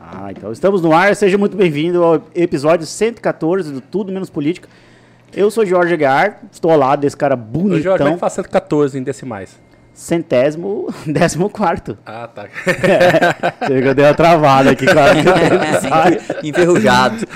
Ah, então estamos no ar. Seja muito bem-vindo ao episódio 114 do Tudo Menos Política. Eu sou Jorge Aguiar, estou ao lado desse cara bonitão. Ô, Jorge, como é que faz 114 em decimais? Centésimo, décimo quarto. Ah, tá. É, eu dei uma travada aqui, claro. Enferrujado.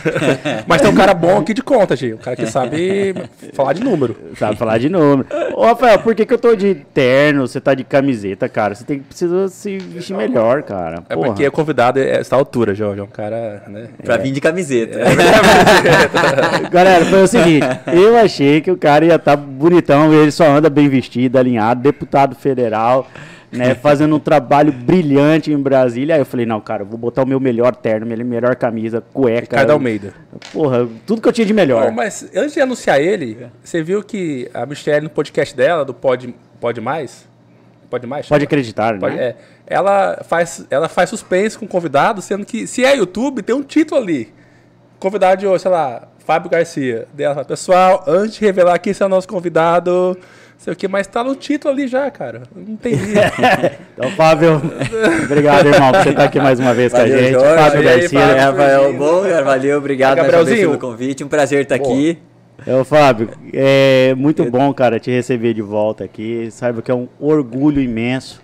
Mas tem um cara bom aqui de conta, Gil. Um cara que sabe falar de número. Sabe falar de número. Ô, Rafael, por que, que eu tô de terno, você tá de camiseta, cara? Você tem, precisa se vestir melhor, cara. É porque o convidado é essa altura, Jorge. É um cara, né? Pra vir de camiseta. Galera, foi o seguinte. Eu achei que o cara ia estar tá bonitão, ele só anda bem vestido, alinhado, deputado federal Federal, né, fazendo um trabalho brilhante em Brasília. Aí eu falei, não, cara, vou botar o meu melhor terno, minha melhor camisa, cueca. Ricardo Almeida. Porra, tudo que eu tinha de melhor. mas antes de anunciar ele, você viu que a Michelle no podcast dela, do Pode, Pode Mais? Pode mais? Pode acreditar, Pode, né? É, ela, faz, ela faz suspense com o convidado, sendo que se é YouTube, tem um título ali. Convidado de, sei lá, Fábio Garcia. Dela, pessoal, antes de revelar quem é o nosso convidado, sei o que, mas tá no título ali já, cara. Não entendi. então, Fábio, obrigado, irmão, por você estar tá aqui mais uma vez valeu, com a gente. Jorge, Fábio Garcia. Aí, Rafael, bom, cara, valeu, obrigado é, mais pelo convite. Um prazer estar aqui. É, Fábio, é muito bom, cara, te receber de volta aqui. Saiba que é um orgulho imenso,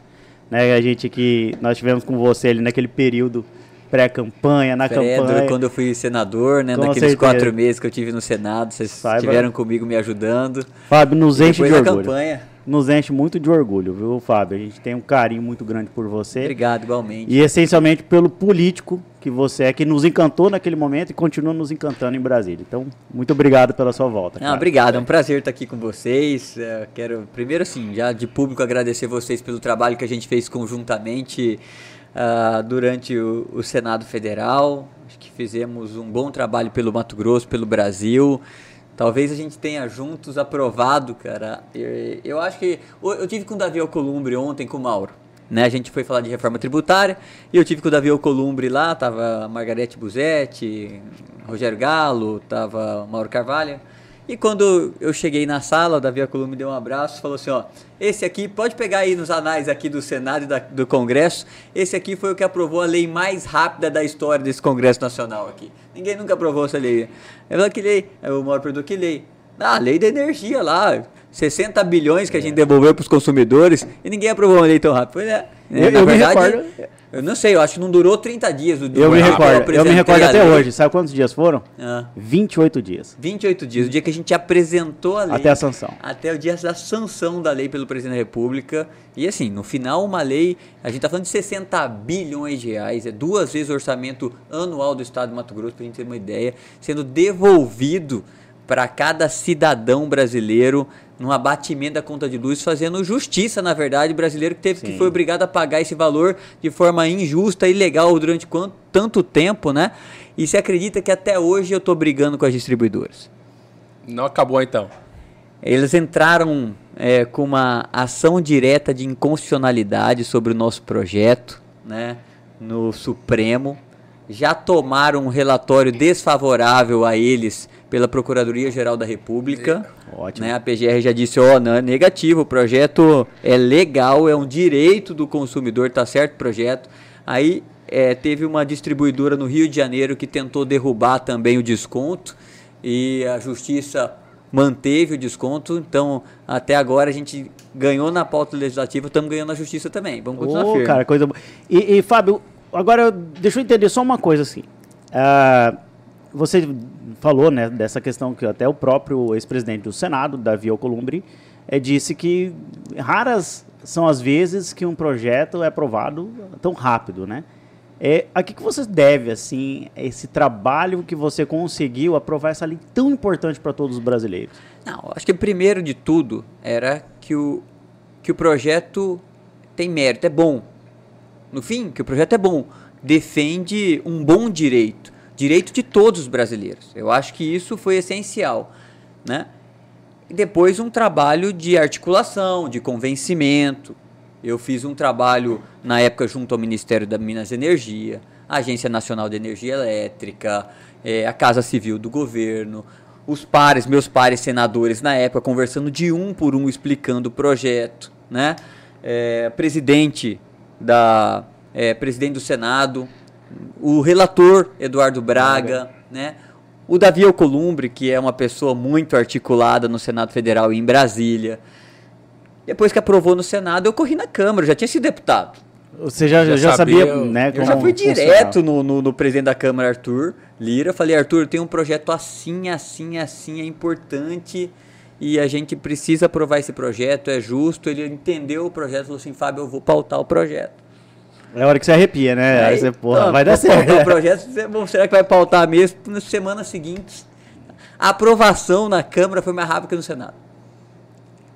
né? A gente que nós tivemos com você ali naquele período pré-campanha, na campanha. quando eu fui senador, né? Com naqueles certeza. quatro meses que eu tive no Senado, vocês Saiba. estiveram comigo me ajudando. Fábio, nos enche de orgulho. campanha. Nos enche muito de orgulho, viu, Fábio? A gente tem um carinho muito grande por você. Obrigado, igualmente. E essencialmente pelo político que você é, que nos encantou naquele momento e continua nos encantando em Brasília. Então, muito obrigado pela sua volta. Não, obrigado, é um prazer estar aqui com vocês. Eu quero, primeiro, assim, já de público agradecer vocês pelo trabalho que a gente fez conjuntamente uh, durante o, o, Senado Federal. Acho que fizemos um bom trabalho pelo Mato Grosso, pelo Brasil. Talvez a gente tenha juntos aprovado, cara. Eu, eu acho que. Eu tive com o Davi Alcolumbre ontem, com o Mauro. Né, a gente foi falar de reforma tributária e eu tive com o Davi Alcolumbre lá, tava Margarete Buzetti, Rogério Galo, tava Mauro Carvalho. E quando eu cheguei na sala, o Davi Alcolumbre me deu um abraço e falou assim, ó, esse aqui, pode pegar aí nos anais aqui do Senado e da, do Congresso, esse aqui foi o que aprovou a lei mais rápida da história desse Congresso Nacional aqui. Ninguém nunca aprovou essa lei. Eu falei, que lei? O Mauro perguntou, que lei? Ah, a lei da energia lá, 60 bilhões que a gente devolveu para os consumidores e ninguém aprovou uma lei tão rápido. Foi, né? Eu, eu verdade, me recordo. Eu não sei, eu acho que não durou 30 dias. Do eu, me recordo, eu me recordo até hoje. Sabe quantos dias foram? Ah. 28 dias. 28 dias, o dia que a gente apresentou a lei. Até a sanção. Até o dia da sanção da lei pelo presidente da República. E assim, no final, uma lei, a gente está falando de 60 bilhões de reais, é duas vezes o orçamento anual do Estado de Mato Grosso, para a gente ter uma ideia, sendo devolvido para cada cidadão brasileiro num abatimento da conta de luz, fazendo justiça, na verdade, brasileiro que teve Sim. que foi obrigado a pagar esse valor de forma injusta e ilegal durante quanto, tanto tempo, né? E se acredita que até hoje eu estou brigando com as distribuidoras. Não acabou então. Eles entraram é, com uma ação direta de inconstitucionalidade sobre o nosso projeto, né, no Supremo. Já tomaram um relatório desfavorável a eles pela Procuradoria-Geral da República. Ótimo. Né? A PGR já disse, ó, oh, não negativo, o projeto é legal, é um direito do consumidor, tá certo o projeto. Aí é, teve uma distribuidora no Rio de Janeiro que tentou derrubar também o desconto e a justiça manteve o desconto. Então, até agora a gente ganhou na pauta legislativa, estamos ganhando na justiça também. Vamos continuar oh, firme. cara, coisa boa. E, e, Fábio, agora deixa eu entender só uma coisa assim. Uh, você falou né, dessa questão que até o próprio ex-presidente do Senado, Davi Alcolumbre, é, disse que raras são as vezes que um projeto é aprovado tão rápido, né? É, a que, que você deve, assim, esse trabalho que você conseguiu aprovar essa lei tão importante para todos os brasileiros? Não, acho que primeiro de tudo era que o, que o projeto tem mérito, é bom. No fim, que o projeto é bom, defende um bom direito direito de todos os brasileiros. Eu acho que isso foi essencial, né? E depois um trabalho de articulação, de convencimento. Eu fiz um trabalho na época junto ao Ministério da Minas e Energia, a Agência Nacional de Energia Elétrica, é, a Casa Civil do Governo, os pares, meus pares senadores na época, conversando de um por um, explicando o projeto, né? É, presidente da é, presidente do Senado, o relator Eduardo Braga, né? O Davi Alcolumbre, que é uma pessoa muito articulada no Senado Federal e em Brasília. Depois que aprovou no Senado, eu corri na Câmara, eu já tinha sido deputado. Você já, Já já, sabia, sabia, né? Eu já fui direto no, no, no presidente da Câmara, Arthur Lira. Falei, Arthur, tem um projeto assim, assim, assim, é importante e a gente precisa aprovar esse projeto, é justo. Ele entendeu o projeto, falou assim, Fábio, eu vou pautar o projeto. É hora que você arrepia, né? Aí, você, porra, ah, vai dar certo. O projeto, será que vai pautar mesmo? Nas semanas seguintes, a aprovação na Câmara foi mais rápida que no Senado.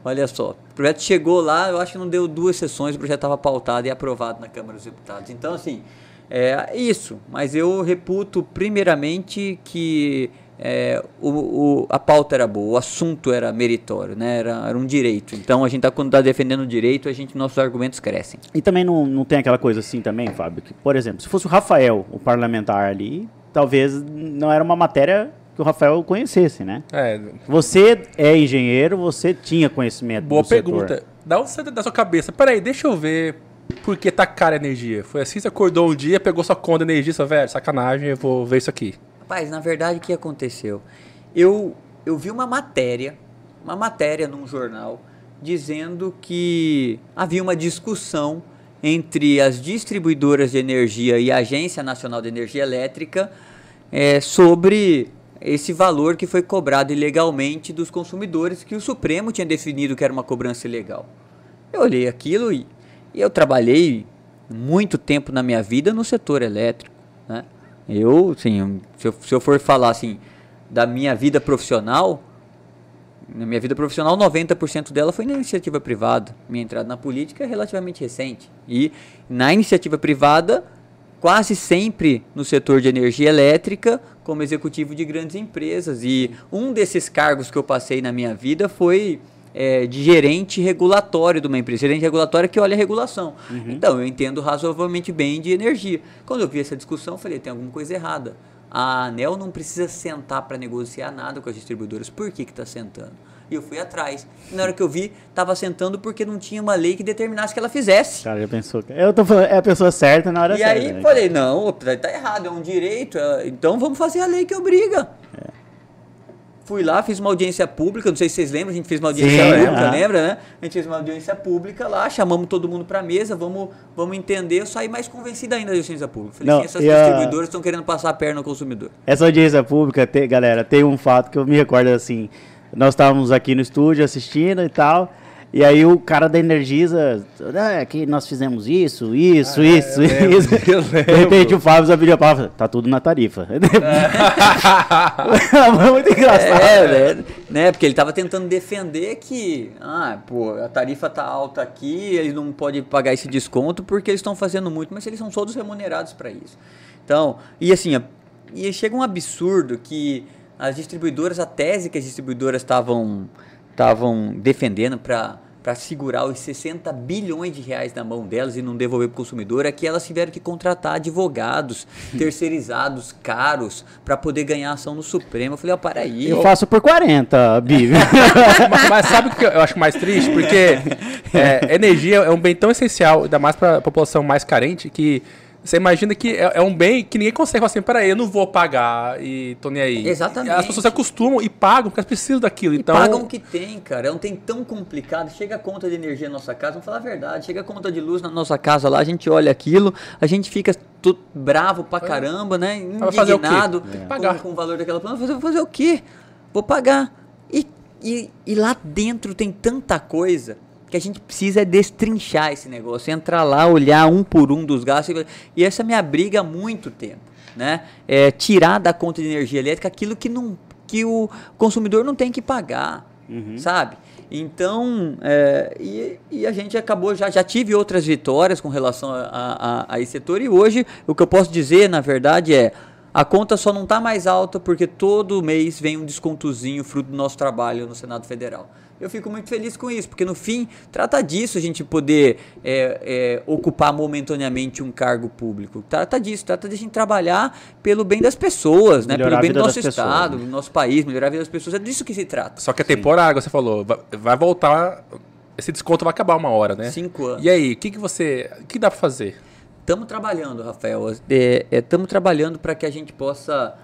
Olha só, o projeto chegou lá, eu acho que não deu duas sessões, o projeto estava pautado e aprovado na Câmara dos Deputados. Então, assim, é isso. Mas eu reputo, primeiramente, que é, o, o- a pauta era boa, o assunto era meritório, né? era, era um direito. Então, a gente, tá, quando está defendendo o direito, a gente, nossos argumentos crescem. E também não, não tem aquela coisa assim também, Fábio, que, por exemplo, se fosse o Rafael, o parlamentar ali, talvez não era uma matéria que o Rafael conhecesse, né? É, Você é engenheiro, você tinha conhecimento boa do setor. pergunta. Dá um centro da sua cabeça. Peraí, deixa eu ver por que tá cara a energia. Foi assim, você acordou um dia, pegou sua conta de energia, só, velho, sacanagem, eu vou ver isso aqui. Rapaz, na verdade, o que aconteceu? Eu, eu vi uma matéria, uma matéria num jornal, dizendo que havia uma discussão entre as distribuidoras de energia e a Agência Nacional de Energia Elétrica eh, sobre esse valor que foi cobrado ilegalmente dos consumidores, que o Supremo tinha definido que era uma cobrança ilegal. Eu olhei aquilo e, e eu trabalhei muito tempo na minha vida no setor elétrico? Eu, assim, se eu, se eu for falar assim da minha vida profissional, na minha vida profissional, 90% dela foi na iniciativa privada. Minha entrada na política é relativamente recente. E na iniciativa privada, quase sempre no setor de energia elétrica, como executivo de grandes empresas. E um desses cargos que eu passei na minha vida foi é, de gerente regulatório de uma empresa. Gerente regulatório é que olha a regulação. Então, eu entendo razoavelmente bem de energia. Quando eu vi essa discussão, eu falei, tem alguma coisa errada. A ANEL não precisa sentar para negociar nada com as distribuidoras. Por que está sentando? E eu fui atrás. E na hora que eu vi, estava sentando porque não tinha uma lei que determinasse que ela fizesse. Cara, já pensou. Eu tô falando, é a pessoa certa na hora E certa. aí né? falei, não, tá errado, é um direito, é- então vamos fazer a lei que obriga. Fui lá, fiz uma audiência pública, não sei se vocês lembram, a gente fez uma audiência Sim, pública, aham. lembra, né? A gente fez uma audiência pública lá, chamamos todo mundo pra mesa, vamos, vamos entender, eu saí mais convencido ainda da audiência pública. Falei, Não, assim, essas a- distribuidoras estão querendo passar a perna no consumidor. Essa audiência pública, tem, galera, tem um fato que eu me recordo assim. Nós estávamos aqui no estúdio assistindo e tal. E aí o cara da Energisa, ah, que nós fizemos isso, isso, Ah, isso, eu lembro, isso. De repente o Fábio só pediu a palavra, tá tudo na tarifa. Foi muito engraçado. É, né? né? Porque ele tava tentando defender que, ah, pô, a tarifa tá alta aqui, eles não podem pagar esse desconto porque eles estão fazendo muito, mas eles são todos remunerados para isso. Então, e assim, e chega um absurdo que as distribuidoras, a tese que as distribuidoras estavam estavam defendendo para para segurar os 60 bilhões de reais na mão delas e não devolver para o consumidor, é que elas tiveram que contratar advogados terceirizados, caros, para poder ganhar ação no Supremo. Eu falei, ó, para aí. Eu faço por 40, Bibi. mas, mas sabe o que eu acho mais triste? Porque é, energia é um bem tão essencial, ainda mais para a população mais carente, que você imagina que é, é um bem que ninguém consegue falar assim, peraí, eu não vou pagar e tô nem aí. Exatamente. As pessoas se acostumam e pagam porque elas precisam daquilo. E Então, pagam o que tem, cara. É um tem tão complicado. Chega a conta de energia na nossa casa, vamos falar a verdade. Chega a conta de luz na nossa casa lá, a gente olha aquilo, a gente fica tudo bravo pra caramba, né? Vai fazer o quê? Indignado Tem que com, pagar. com o valor daquela planta. Fazer, fazer o quê? Vou pagar. E, e, e lá dentro tem tanta coisa que a gente precisa é destrinchar esse negócio, entrar lá, olhar um por um dos gastos. e- essa é a minha briga há muito tempo, né? É tirar da conta de energia elétrica aquilo que, não, que o consumidor não tem que pagar, sabe? Então, é, e, e a gente acabou, já, já tive outras vitórias com relação a, a, a esse setor, e hoje o que eu posso dizer, na verdade, é a conta só não está mais alta porque todo mês vem um descontozinho fruto do nosso trabalho no Senado Federal. Eu fico muito feliz com isso, porque no fim trata disso a gente poder é, é, ocupar momentaneamente um cargo público. Trata disso, trata de a gente trabalhar pelo bem das pessoas, né? Melhorar pelo bem do nosso das pessoas, estado, né? do nosso país, melhorar a vida das pessoas. É disso que se trata. Só que é temporário, você falou. Vai, voltar. Esse desconto vai acabar uma hora, né? Cinco anos. E aí, o que, que você. O que dá pra fazer? Estamos trabalhando, Rafael. Estamos é, é, trabalhando para que a gente possa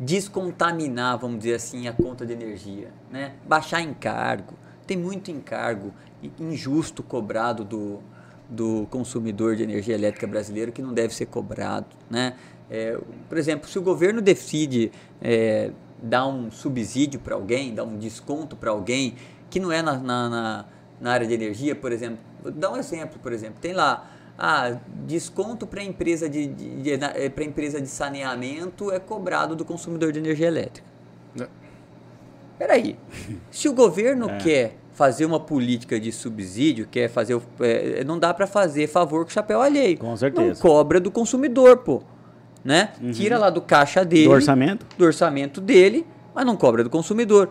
descontaminar, vamos dizer assim, a conta de energia, né? Baixar encargo. Tem muito encargo injusto cobrado do, do consumidor de energia elétrica brasileiro que não deve ser cobrado, né? É, por exemplo, se o governo decide é, dar um subsídio para alguém, dar um desconto para alguém que não é na, na, na, área de energia, por exemplo, vou dar um exemplo, por exemplo, tem lá ah, desconto para empresa de, de, de eh, para empresa de saneamento é cobrado do consumidor de energia elétrica. É. Peraí, se o governo é. quer fazer uma política de subsídio, quer fazer, é, não dá para fazer favor com chapéu alheio. Com certeza. Não cobra do consumidor, pô, né? Uhum. Tira lá do caixa dele, do orçamento, do orçamento dele, mas não cobra do consumidor.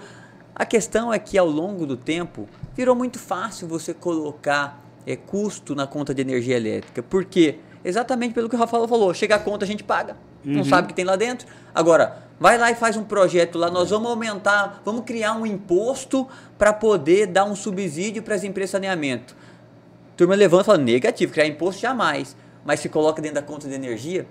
A questão é que ao longo do tempo virou muito fácil você colocar é, custo na conta de energia elétrica. Por quê? Exatamente pelo que o Rafael falou. Chega a conta, a gente paga. Uhum. Não sabe o que tem lá dentro. Agora, vai lá e faz um projeto lá. Nós vamos aumentar, vamos criar um imposto para poder dar um subsídio para as empresas de saneamento. turma levanta e fala: negativo, criar imposto jamais. Mas se coloca dentro da conta de energia,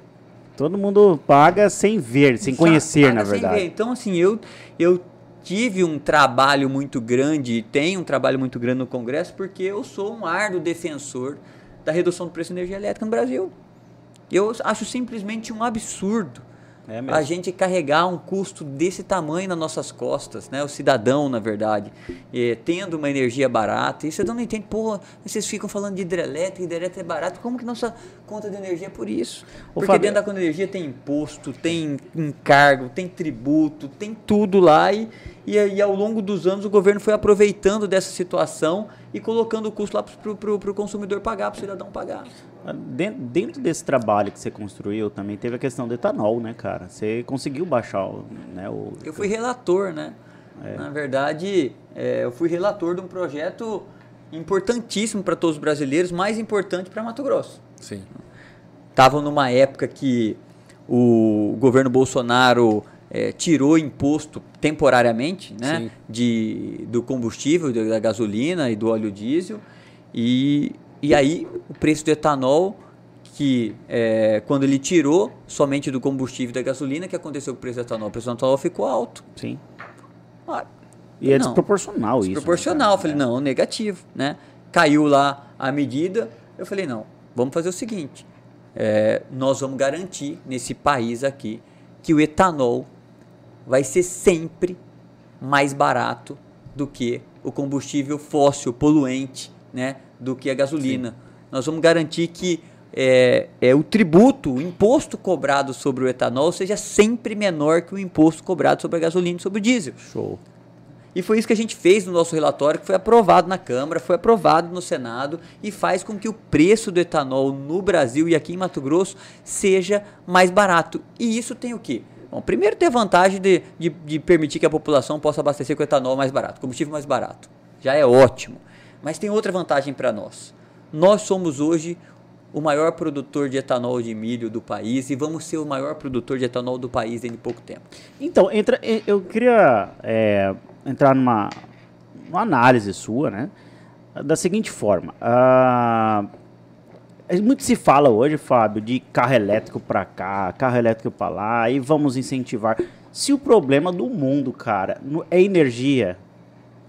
Todo mundo paga sem ver, sem conhecer, na verdade. Então, assim, eu, eu tive um trabalho muito grande, tenho um trabalho muito grande no Congresso, porque eu sou um árduo defensor da redução do preço de energia elétrica no Brasil. Eu acho simplesmente um absurdo é a gente carregar um custo desse tamanho nas nossas costas, né? O cidadão, na verdade, é, tendo uma energia barata. E o cidadão não entende, pô, vocês ficam falando de hidrelétrica, hidrelétrica é barato, como que nossa conta de energia é por isso? Porque Fábio, dentro da conta de energia tem imposto, tem encargo, tem tributo, tem tudo lá e, e, e ao longo dos anos o governo foi aproveitando dessa situação e colocando o custo lá para o consumidor pagar, para o cidadão pagar. Dentro desse trabalho que você construiu também teve a questão do etanol, né, cara? Você conseguiu baixar né, o. Eu fui relator, né? É. Na verdade, é, eu fui relator de um projeto importantíssimo para todos os brasileiros, mais importante para Mato Grosso. Sim. Estavam numa época que o governo Bolsonaro é, tirou imposto temporariamente né, de, do combustível, da gasolina e do óleo diesel. E e aí o preço do etanol, que é, quando ele tirou somente do combustível da gasolina, que aconteceu com o preço do etanol? O preço do etanol ficou alto. Sim. Ah, e é não, desproporcional isso. Né, desproporcional. Né, eu falei, é. não, negativo. Né? Caiu lá a medida. Eu falei, não, vamos fazer o seguinte. É, nós vamos garantir nesse país aqui que o etanol vai ser sempre mais barato do que o combustível fóssil poluente, né? Do que a gasolina. Sim. Nós vamos garantir que é, é, o tributo, o imposto cobrado sobre o etanol seja sempre menor que o imposto cobrado sobre a gasolina e sobre o diesel. Show. E foi isso que a gente fez no nosso relatório, que foi aprovado na Câmara, foi aprovado no Senado e faz com que o preço do etanol no Brasil e aqui em Mato Grosso seja mais barato. E isso tem o quê? Bom, primeiro tem a vantagem de, de, de permitir que a população possa abastecer com etanol mais barato, combustível mais barato. Já é ótimo. Mas tem outra vantagem para nós. Nós somos hoje o maior produtor de etanol de milho do país e vamos ser o maior produtor de etanol do país em pouco tempo. Então, entra, eu queria é, entrar numa, numa, análise sua, né? Da seguinte forma. Uh, muito se fala hoje, Fábio, de carro elétrico para cá, carro elétrico para lá, e vamos incentivar. Se o problema do mundo, cara, é energia,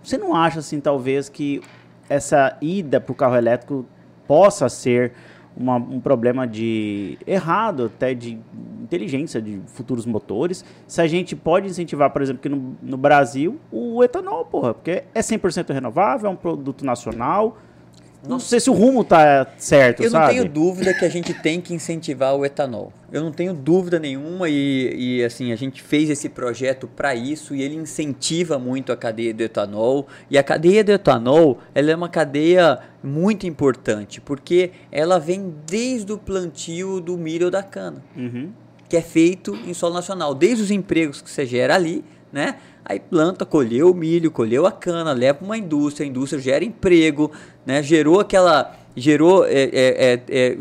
você não acha assim, talvez, que essa ida para o carro elétrico possa ser uma, um problema de errado, até de inteligência de futuros motores. Se a gente pode incentivar, por exemplo, que no, no Brasil, o etanol, porra, porque é 100% renovável, é um produto nacional, não sei se o rumo tá certo, eu sabe? Eu não tenho dúvida que a gente tem que incentivar o etanol. Eu não tenho dúvida nenhuma e, e assim, a gente fez esse projeto para isso e ele incentiva muito a cadeia do etanol. E a cadeia do etanol, ela é uma cadeia muito importante, porque ela vem desde o plantio do milho ou da cana, uhum. que é feito em solo nacional. Desde os empregos que você gera ali, né? Aí planta, colheu o milho, colheu a cana, leva para uma indústria, a indústria gera emprego, né? Gerou aquela, gerou, é, é, é,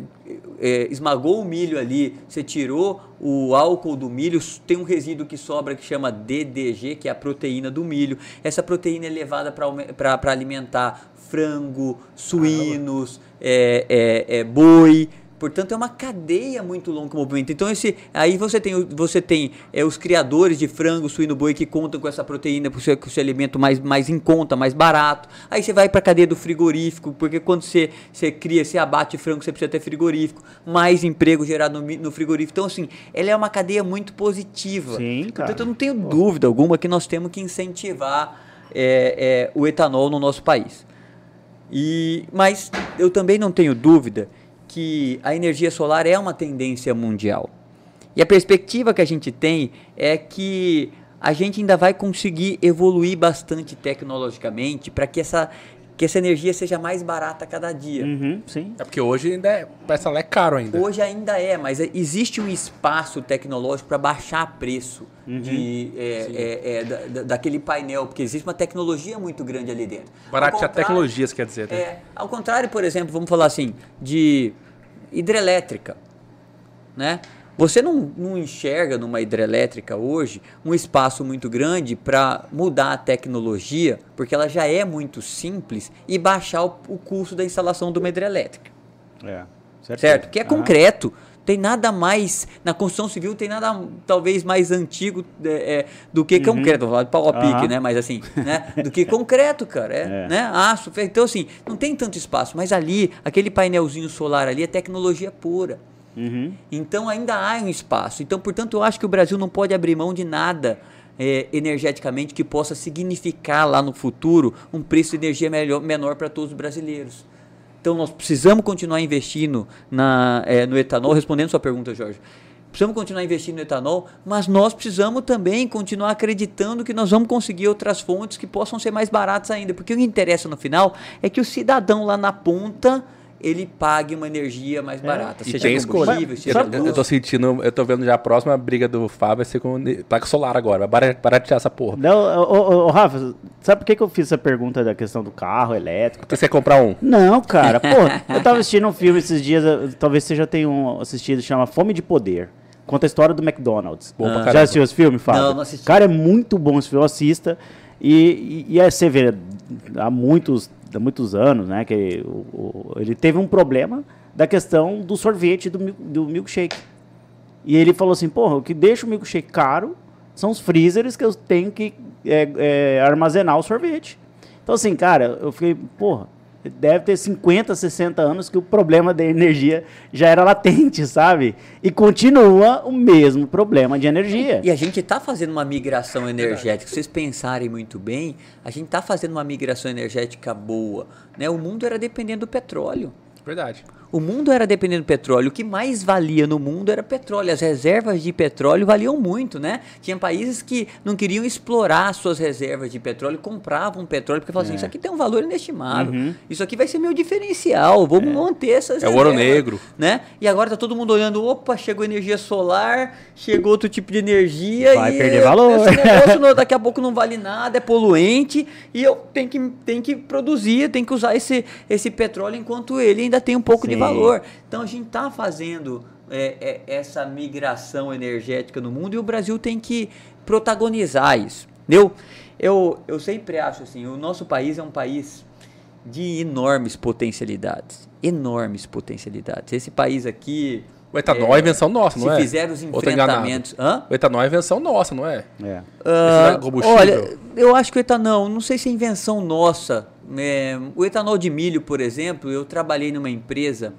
é, esmagou o milho ali, você tirou o álcool do milho, tem um resíduo que sobra que chama DDG, que é a proteína do milho. Essa proteína é levada para alimentar frango, suínos, é, é, é, boi, Portanto, é uma cadeia muito longa que movimenta. Então, esse, aí você tem, você tem é, os criadores de frango, suíno, boi que contam com essa proteína para o seu, com o seu alimento mais, mais em conta, mais barato. Aí você vai para a cadeia do frigorífico, porque quando você, você cria, você abate frango, você precisa ter frigorífico. Mais emprego gerado no, no frigorífico. Então, assim, ela é uma cadeia muito positiva. Sim, cara. Portanto, eu não tenho dúvida alguma que nós temos que incentivar é, é, o etanol no nosso país. E, mas eu também não tenho dúvida que a energia solar é uma tendência mundial. E a perspectiva que a gente tem é que a gente ainda vai conseguir evoluir bastante tecnologicamente para que essa, que essa energia seja mais barata a cada dia. Uhum, sim. É porque hoje ainda é, é caro ainda. Hoje ainda é, mas é- existe um espaço tecnológico para baixar preço de, é, é, é, da- da- daquele painel, porque existe uma tecnologia muito grande ali dentro. Baratear tecnologias, quer dizer. né? É, ao contrário, por exemplo, vamos falar assim, de hidrelétrica, né? Você não, não enxerga numa hidrelétrica hoje um espaço muito grande para mudar a tecnologia, porque ela já é muito simples, e baixar o, o custo da instalação de uma hidrelétrica. É. Certo? Que é concreto. Tem nada mais. Na construção civil tem nada talvez mais antigo é, é, do que concreto. Vou falar de pau a pique, Uhum. Né? Mas assim, né? Do que concreto, cara. É, É. Né? Aço, ferro. Então, assim, não tem tanto espaço. Mas ali, aquele painelzinho solar ali é tecnologia pura. Uhum. Então ainda há um espaço. Então, portanto, eu acho que o Brasil não pode abrir mão de nada é, energeticamente que possa significar lá no futuro um preço de energia melhor, menor para todos os brasileiros. Então nós precisamos continuar investindo na, é, no etanol, respondendo sua pergunta, Jorge. Precisamos continuar investindo no etanol, mas nós precisamos também continuar acreditando que nós vamos conseguir outras fontes que possam ser mais baratas ainda. Porque o que interessa no final é que o cidadão lá na ponta ele pague uma energia mais barata. E seja tem escolha. combustível, seja Eu, eu tô sentindo, eu tô vendo já a próxima briga do Fábio vai ser com placa solar agora. Vai bara- baratear essa porra. Não, ô, ô, ô, Rafa, sabe por que, que eu fiz essa pergunta da questão do carro elétrico? Você quer comprar um? Não, cara, pô, eu tava assistindo um filme esses dias, talvez você já tenha um assistido, chama Fome de Poder. Conta a história do McDonald's. Bom pra Já assistiu esse filme, Fábio? Não, não assisti. Cara, é muito bom esse filme, assista. E, e, e aí você vê, há muitos, há muitos anos, né, que o- o- ele teve um problema da questão do sorvete do, do milkshake. E ele falou assim, porra, o que deixa o milkshake caro são os freezers que eu tenho que é, é, armazenar o sorvete. Então, assim, cara, eu fiquei, porra, deve ter 50, 60 anos que o problema da energia já era latente, sabe? E continua o mesmo problema de energia. E a gente está fazendo uma migração energética. Se vocês pensarem muito bem, a gente está fazendo uma migração energética boa. Né? O mundo era dependendo do petróleo. Verdade. O mundo era dependendo do petróleo. O que mais valia no mundo era petróleo. As reservas de petróleo valiam muito, né? Tinha países que não queriam explorar suas reservas de petróleo, compravam petróleo porque falavam assim: isso aqui tem um valor inestimável. Isso aqui vai ser meu diferencial. Vamos manter essas É o ouro reservas", negro. Né? E agora tá todo mundo olhando: opa, chegou energia solar, chegou outro tipo de energia. Vai perder valor. Esse negócio não- daqui a pouco não vale nada, é poluente. E eu tenho que, tenho que produzir, tenho que usar esse, esse petróleo enquanto ele ainda tem um pouco de Sim. Valor. Então a gente está fazendo é, é, essa migração energética no mundo e o Brasil tem que protagonizar isso. Eu, eu, eu sempre acho assim, o nosso país é um país de enormes potencialidades. Enormes potencialidades. Esse país aqui. O etanol é, invenção nossa, Se não é? fizer os enfrentamentos. Hã? O etanol é invenção nossa, não é? É. Combustível. olha, eu acho que o etanol, não sei se é invenção nossa. É, o etanol de milho, por exemplo, eu trabalhei numa empresa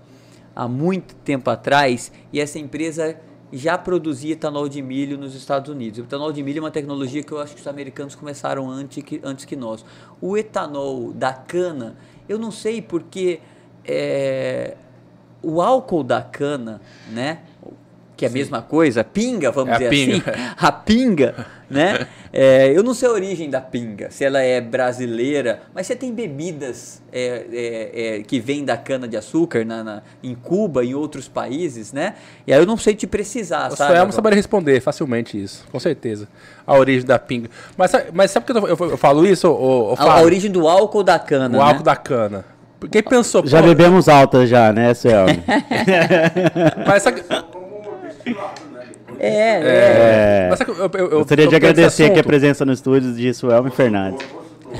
há muito tempo atrás e essa empresa já produzia etanol de milho nos Estados Unidos. O etanol de milho é uma tecnologia que eu acho que os americanos começaram antes que, antes que nós. O etanol da cana, eu não sei porque é, o álcool da cana, né? Que é a mesma coisa, pinga, vamos É a dizer pinga. assim. A pinga, né? É, eu não sei a origem da pinga, se ela é brasileira, mas você tem bebidas é, é, é, que vêm da cana de açúcar na, na- em Cuba e em outros países, né? E aí eu não sei te precisar, O sabe? Agora. saberia responder facilmente isso, com certeza. A origem da pinga. Mas, sabe- mas sabe por que eu, eu- eu falo isso, ô, ô, a, a origem do álcool da cana, O né? álcool da cana. Quem pensou... Já pô, bebemos altas já, né, Selma? Mas sabe, É, é. É. mas eu, eu, eu, Gostaria eu de agradecer aqui a presença no estúdio de Suelma e Fernandes.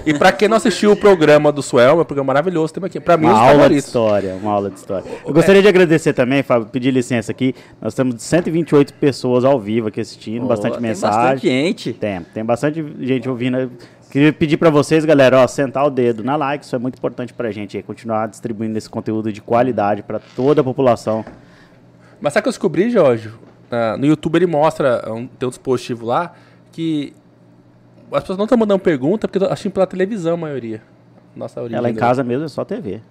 E pra quem não assistiu o programa do Suel, é um programa maravilhoso, tem aqui. Pra mim, Uma aula de história, uma aula de história. Eu gostaria de agradecer também, Fábio, pedir licença aqui. Nós temos 128 pessoas ao vivo aqui assistindo, Pô, bastante tem mensagem. bastante gente. Tem, tem bastante gente ouvindo. Queria pedir pra vocês, galera, ó, sentar o dedo na like, isso é muito importante pra gente aí, continuar distribuindo esse conteúdo de qualidade pra toda a população. Mas sabe o que eu descobri, Jorge? Ah, no YouTube ele mostra, um- tem um dispositivo lá, que as pessoas não estão mandando pergunta, porque acham pela televisão a maioria. Nossa origem. Ela em do- casa mesmo é só TV.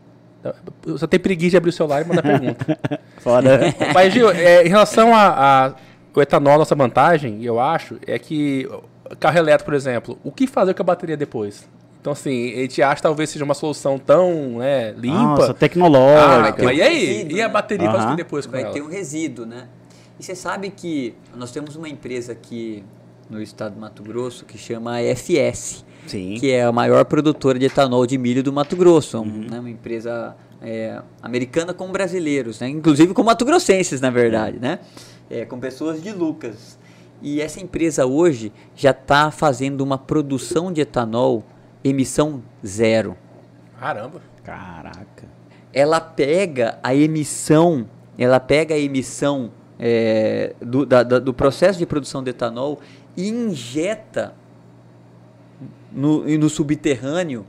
Você tem preguiça de abrir o celular e mandar pergunta. Foda. Mas, Gil, é, em relação a, a- o etanol, nossa vantagem, eu acho, é que carro elétrico, por exemplo, o que fazer com a bateria depois? Então, assim, a gente acha que talvez seja uma solução tão né, limpa. Nossa, ah, tecnológica. mas e aí? resíduo, e a né? bateria faz o Aham. que depois com Vai ela? ter um resíduo, né? E você sabe que nós temos uma empresa aqui no estado do Mato Grosso que chama FS, Sim. que é a maior produtora de etanol de milho do Mato Grosso. um, né, uma empresa é, americana com brasileiros, né? inclusive com mato-grossenses, na verdade, né? É, com pessoas de Lucas. E essa empresa hoje já está fazendo uma produção de etanol emissão zero. Caramba. Caraca. ela pega a emissão, ela pega a emissão é, do, da- da- do processo de produção de etanol e injeta no, no subterrâneo,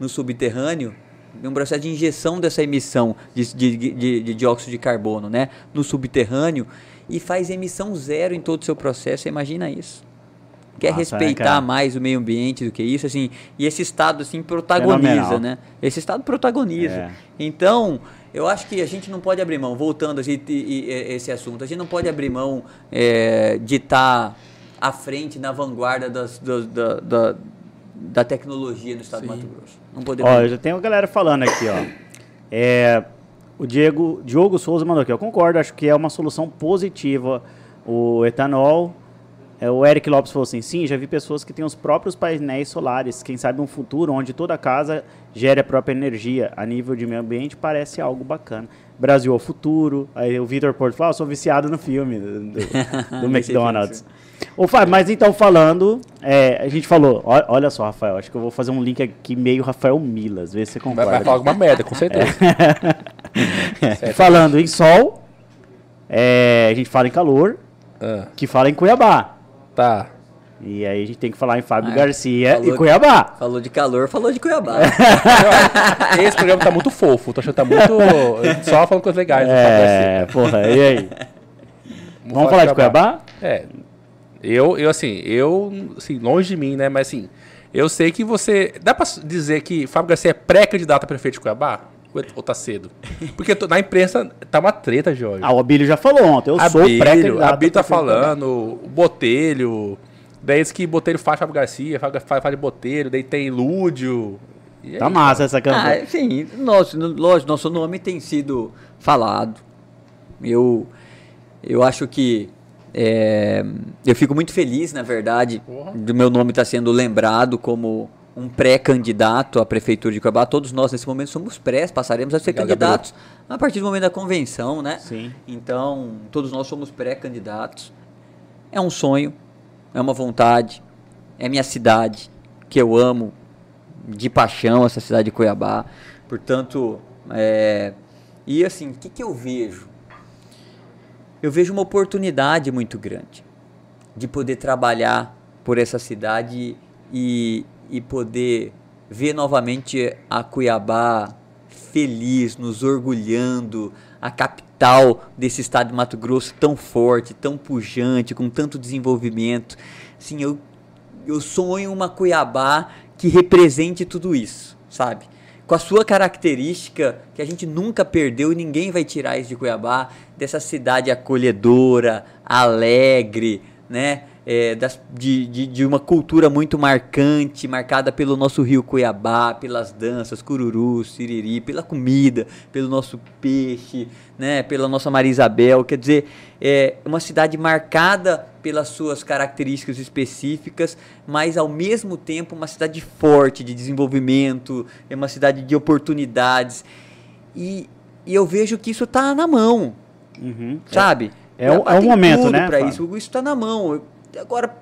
no subterrâneo, um processo de injeção dessa emissão de, de, de- de dióxido de carbono, né, no subterrâneo e faz emissão zero em todo o seu processo. Imagina isso? Quer Nossa, né, respeitar cara? mais o meio ambiente do que isso, assim, e esse estado assim protagoniza, Fenomenal. né? Esse estado protagoniza. É. Então, eu acho que a gente não pode abrir mão, voltando a gente, e- e- esse assunto, a gente não pode abrir mão é, de estar à frente, na vanguarda das, das- da, da, da tecnologia no estado do Mato Grosso. Não podemos. Ó, eu já tenho uma galera falando aqui, ó. É, o Diego, Diogo Souza mandou aqui, eu concordo, acho que é uma solução positiva o etanol. É, o Eric Lopes falou assim, sim, já vi pessoas que têm os próprios painéis solares, quem sabe um futuro onde toda casa gere a própria energia, a nível de meio ambiente parece algo bacana. Brasil ao futuro, aí o Vitor Porto falou, ah, eu sou viciado no filme do, do- McDonald's. Ô, Fábio, mas então falando, é, a gente falou, ó- olha só, Rafael, acho que eu vou fazer um link aqui meio Rafael Milas, ver se você Vai, concorda. vai falar alguma merda, com certeza. É, falando em sol, é, a gente fala em calor, Ah, que fala em Cuiabá. tá. E aí a gente tem que falar em Fábio Ah, Garcia e de- Cuiabá. Falou de calor, falou de Cuiabá. Esse programa tá muito fofo. Tô achando que tá muito. Só falando coisas legais. É, porra, e aí? Vamos falar de Cuiabá? É. Eu, eu, assim, eu, assim, longe de mim, né? Mas, assim, eu sei que você. Dá pra dizer que Fábio Garcia é pré-candidato a prefeito de Cuiabá? Ou ou tá cedo? Porque tô- na imprensa tá uma treta, Jorge. Ah, o Abílio já falou ontem, eu sou Abílio, pré-candidato. Abílio tá de Cuiabá. falando, o Botelho. Daí diz que Botelho faz Fábio Garcia, Fábio Garcia faz de Botelho, daí tem Lúdio. E Tá aí, massa essa Ah, campanha. sim, nosso, no- lógico, nosso nome tem sido falado. Eu, eu acho que é, eu fico muito feliz, na verdade, Porra. do meu nome estar sendo lembrado como um pré-candidato à prefeitura de Cuiabá. Todos nós nesse momento somos pré, passaremos a ser Obrigado, candidatos a partir do momento da convenção, né? Sim. Então, todos nós somos pré-candidatos. É um sonho, é uma vontade, é minha cidade, que eu amo de paixão, essa cidade de Cuiabá. Portanto, é, e assim, o que, que eu vejo? Eu vejo uma oportunidade muito grande de poder trabalhar por essa cidade e, e poder ver novamente a Cuiabá feliz, nos orgulhando, a capital desse estado de Mato Grosso tão forte, tão pujante, com tanto desenvolvimento. Assim, eu, eu sonho uma Cuiabá que represente tudo isso, sabe? Com a sua característica que a gente nunca perdeu e ninguém vai tirar isso de Cuiabá, dessa cidade acolhedora, alegre, né? É, das- de, de, de uma cultura muito marcante, marcada pelo nosso rio Cuiabá, pelas danças, cururu, siriri, pela comida, pelo nosso peixe, né? Pela nossa Maria Isabel. Quer dizer, é uma cidade marcada pelas suas características específicas, mas ao mesmo tempo uma cidade forte de desenvolvimento, é uma cidade de oportunidades. E, e eu vejo que isso está na mão, Uhum. sabe? É o- Cuiabá é o momento, né, Fábio? isso, isso está na mão. Eu- Agora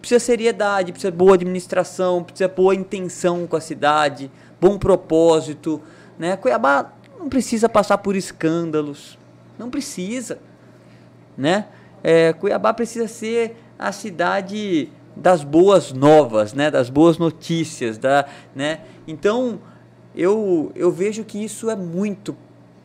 precisa seriedade, precisa boa administração, precisa boa intenção com a cidade, bom propósito, né? Cuiabá não precisa passar por escândalos, não precisa, né? É, Cuiabá precisa ser a cidade das boas novas, né? Das boas notícias, da, né? Então eu, eu vejo que isso é muito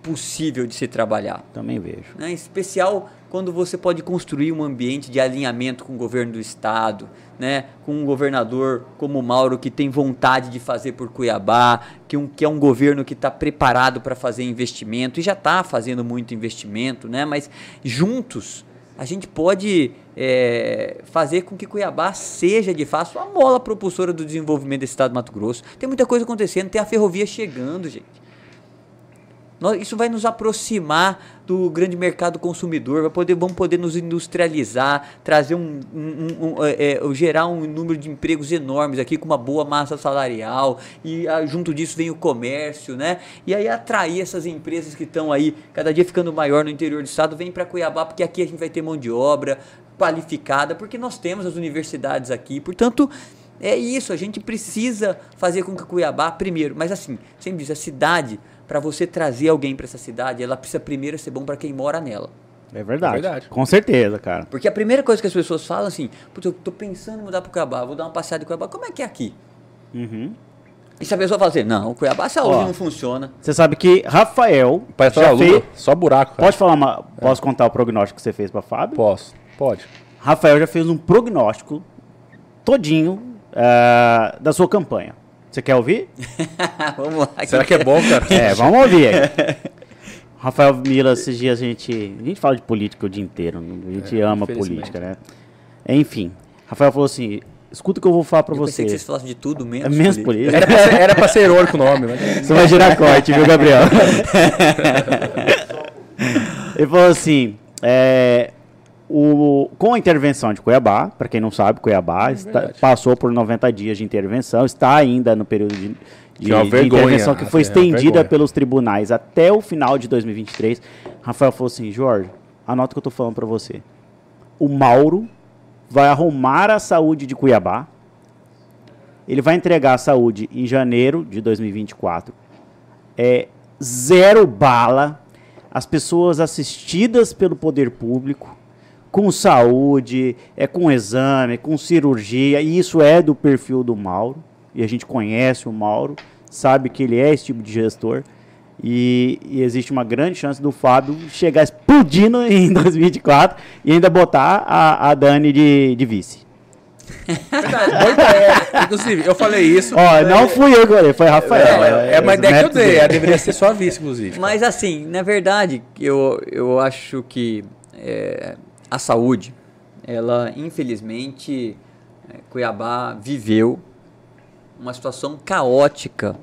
possível de se trabalhar. Também vejo. Né? Em especial quando você pode construir um ambiente de alinhamento com o governo do estado, né? com um governador como o Mauro que tem vontade de fazer por Cuiabá, que, um, que é um governo que está preparado para fazer investimento e já está fazendo muito investimento, né? mas juntos a gente pode é, fazer com que Cuiabá seja de fato a mola propulsora do desenvolvimento desse estado do Mato Grosso. Tem muita coisa acontecendo, tem a ferrovia chegando, gente. Isso vai nos aproximar do grande mercado consumidor, vai poder, vamos poder nos industrializar, trazer um, um, um é, é, gerar um número de empregos enormes aqui com uma boa massa salarial e a, ah, junto disso vem o comércio, né? E aí atrair essas empresas que estão aí cada dia ficando maior no interior do estado, vem para Cuiabá porque aqui a gente vai ter mão de obra qualificada, porque nós temos as universidades aqui, portanto é isso, a gente precisa fazer com que Cuiabá, primeiro, mas assim, sempre diz, a cidade para você trazer alguém para essa cidade, ela precisa primeiro ser bom para quem mora nela. É verdade. é verdade. Com certeza, cara. Porque a primeira coisa que as pessoas falam assim, Putz, eu tô pensando em mudar pro Cuiabá, vou dar uma passeada em Cuiabá, como é que é aqui? Uhum. E se a pessoa fala assim, não, o Cuiabá saúde Ó, não funciona. Você sabe que Rafael. Parece já fez... só buraco. Cara. Pode falar uma. É. Posso contar o prognóstico que você fez pra Fábio? Posso. Pode. Rafael já fez um prognóstico todinho uh, da sua campanha. Você quer ouvir? vamos lá. Será que é bom, cara? É, vamos ouvir aí. Rafael Mila, esses dias a gente. A gente fala de política o dia inteiro. A gente é, ama política, né? Enfim. Rafael falou assim: escuta o que eu vou falar pra eu você. Pensei que vocês falassem de tudo menos. É menos política. Era, pra ser, era pra ser irônico o nome, mas... Você vai girar corte, viu, Gabriel? Ele falou assim: é, o, com a intervenção de Cuiabá, para quem não sabe, Cuiabá é está, passou por 90 dias de intervenção, está ainda no período de, de, é de intervenção que foi é estendida pelos tribunais até o final de 2023. Rafael falou assim: Jorge, anota o que eu estou falando para você. O Mauro vai arrumar a saúde de Cuiabá. Ele vai entregar a saúde em janeiro de 2024. É zero bala. As pessoas assistidas pelo poder público com saúde, é com exame, com cirurgia, e isso é do perfil do Mauro, e a gente conhece o Mauro, sabe que ele é esse tipo de gestor, e, e existe uma grande chance do Fábio chegar explodindo em 2024 e ainda botar a, a Dani de, de vice. Boa ideia. Inclusive, eu falei isso. Ó, não fui eu que falei, foi Rafael. É, é, é uma ideia que eu dei. Ela deveria ser só vice, inclusive. Mas assim, na verdade, eu, eu acho que é, a saúde, ela infelizmente é, Cuiabá viveu uma situação caótica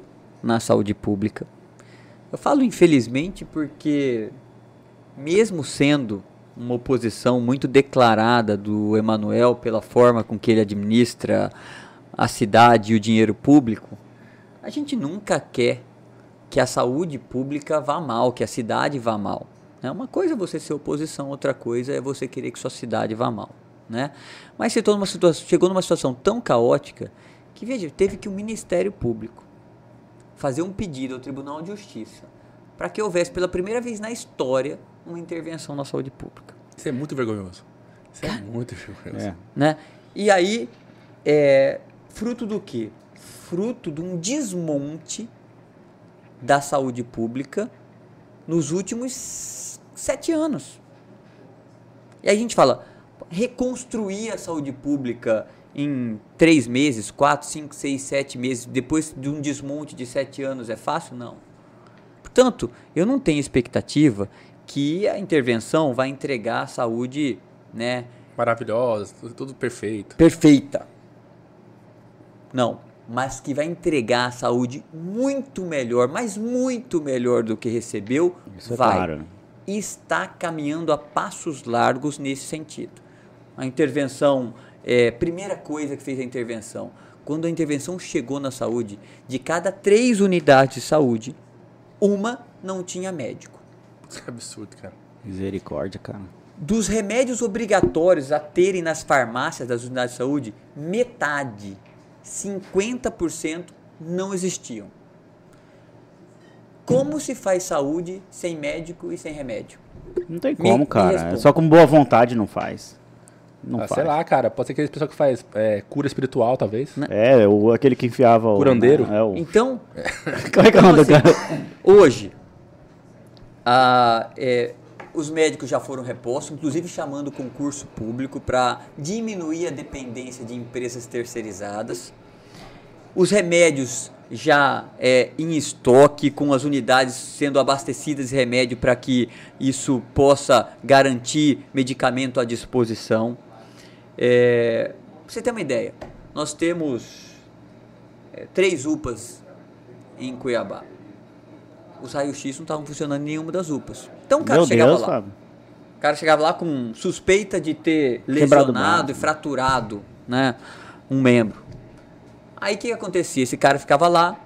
na saúde pública. Eu falo infelizmente porque mesmo sendo uma oposição muito declarada do Emanuel pela forma com que ele administra a cidade e o dinheiro público, a gente nunca quer que a saúde pública vá mal, que a cidade vá mal. Né? Uma coisa é você ser oposição, outra coisa é você querer que sua cidade vá mal. Né? Mas se numa situação, chegou numa situação tão caótica que, veja, teve que o Ministério Público fazer um pedido ao Tribunal de Justiça para que houvesse pela primeira vez na história uma intervenção na saúde pública. Isso é muito vergonhoso. Isso é muito vergonhoso. É. Né? E aí, é, fruto do quê? Fruto de um desmonte da saúde pública nos últimos sete anos. E aí a gente fala, reconstruir a saúde pública em três meses, quatro, cinco, seis, sete meses, depois de um desmonte de sete anos, é fácil? Não. Portanto, eu não tenho expectativa que a intervenção vai entregar a saúde, né? Maravilhosa, tudo perfeito. Perfeita. Não, mas que vai entregar a saúde muito melhor, mas muito melhor do que recebeu, Isso é vai. É claro está caminhando a passos largos nesse sentido. A intervenção, é, primeira coisa que fez a intervenção, quando a intervenção chegou na saúde, de cada três unidades de saúde, uma não tinha médico. Que absurdo, cara. Misericórdia, cara. Dos remédios obrigatórios a terem nas farmácias das unidades de saúde, metade, 50% não existiam. Como se faz saúde sem médico e sem remédio? Não tem Me- como, me cara. responda. Só com boa vontade não faz. Não Ah, faz. sei lá, cara. Pode ser aquele pessoal que faz é, cura espiritual, talvez. É, o, aquele que enfiava o. Curandeiro? É, o... Então, Como é que é o nome do assim, cara? hoje, a- é, os médicos já foram repostos, inclusive chamando concurso público para diminuir a dependência de empresas terceirizadas. Os remédios já é, em estoque, com as unidades sendo abastecidas de remédio para que isso possa garantir medicamento à disposição. É, pra você ter uma ideia, nós temos é, três UPAs em Cuiabá. Os raios-x não estavam funcionando em nenhuma das UPAs. Então o cara Meu chegava Deus, lá. Fábio. O cara chegava lá com suspeita de ter Quebrado lesionado e fraturado, né, um membro. Aí o que, acontecia? Esse cara ficava lá,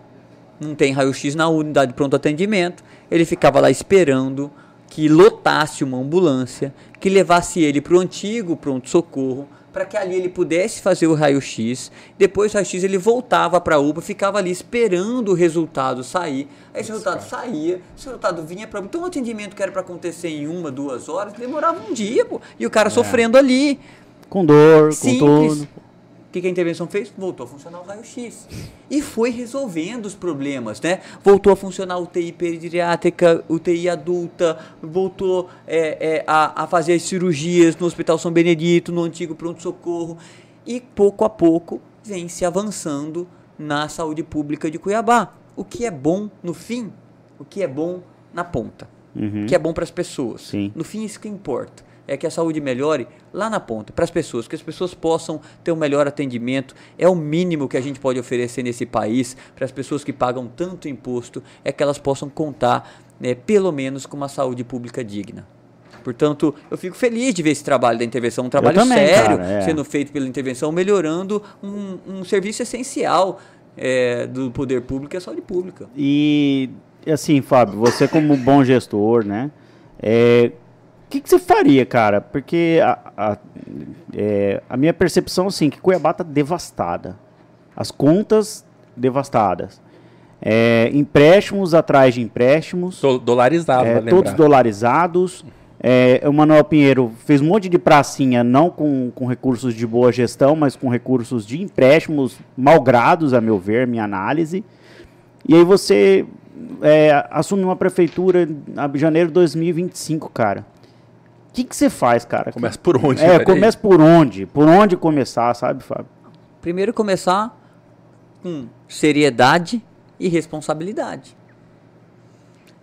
não tem raio-x na unidade de pronto atendimento, ele ficava lá esperando que lotasse uma ambulância, que levasse ele para o antigo pronto-socorro, para que ali ele pudesse fazer o raio-x. Depois do raio-x ele voltava para a UPA, ficava ali esperando o resultado sair. Aí esse resultado saía, esse resultado vinha para Então o atendimento que era para acontecer em uma, duas horas, demorava um dia, pô. E o cara sofrendo ali. Com dor, com Simples. tudo. O que, que a intervenção fez? Voltou a funcionar o raio-x. E foi resolvendo os problemas, né? Voltou a funcionar a UTI pediátrica, UTI adulta, voltou é, é, a, a fazer as cirurgias no Hospital São Benedito, no antigo pronto-socorro. E pouco a pouco vem se avançando na saúde pública de Cuiabá. O que é bom no fim, o que é bom na ponta. Uhum. O que é bom para as pessoas. Sim. No fim, isso que importa. É que a saúde melhore lá na ponta, para as pessoas, que as pessoas possam ter um melhor atendimento. É o mínimo que a gente pode oferecer nesse país para as pessoas que pagam tanto imposto, é que elas possam contar, né, pelo menos, com uma saúde pública digna. Portanto, eu fico feliz de ver esse trabalho da intervenção, um trabalho também, sério cara, é. sendo feito pela intervenção, melhorando um, um serviço essencial é, do poder público, é a saúde pública. E assim, Fábio, você como bom gestor, né? é, que, que você faria, cara? Porque a, a, é, a minha percepção, assim, que Cuiabá tá devastada. As contas devastadas. É, empréstimos atrás de empréstimos. Do- Dolarizado, É, todos dolarizados. É, o Manuel Pinheiro fez um monte de pracinha, não com, com recursos de boa gestão, mas com recursos de empréstimos malgrados, a meu ver, minha análise. E aí você é, assume uma prefeitura em janeiro de 2025, cara. O que que você faz, cara? Começa por onde? É, começa por onde? Por onde começar, sabe, Fábio? Primeiro começar com seriedade e responsabilidade.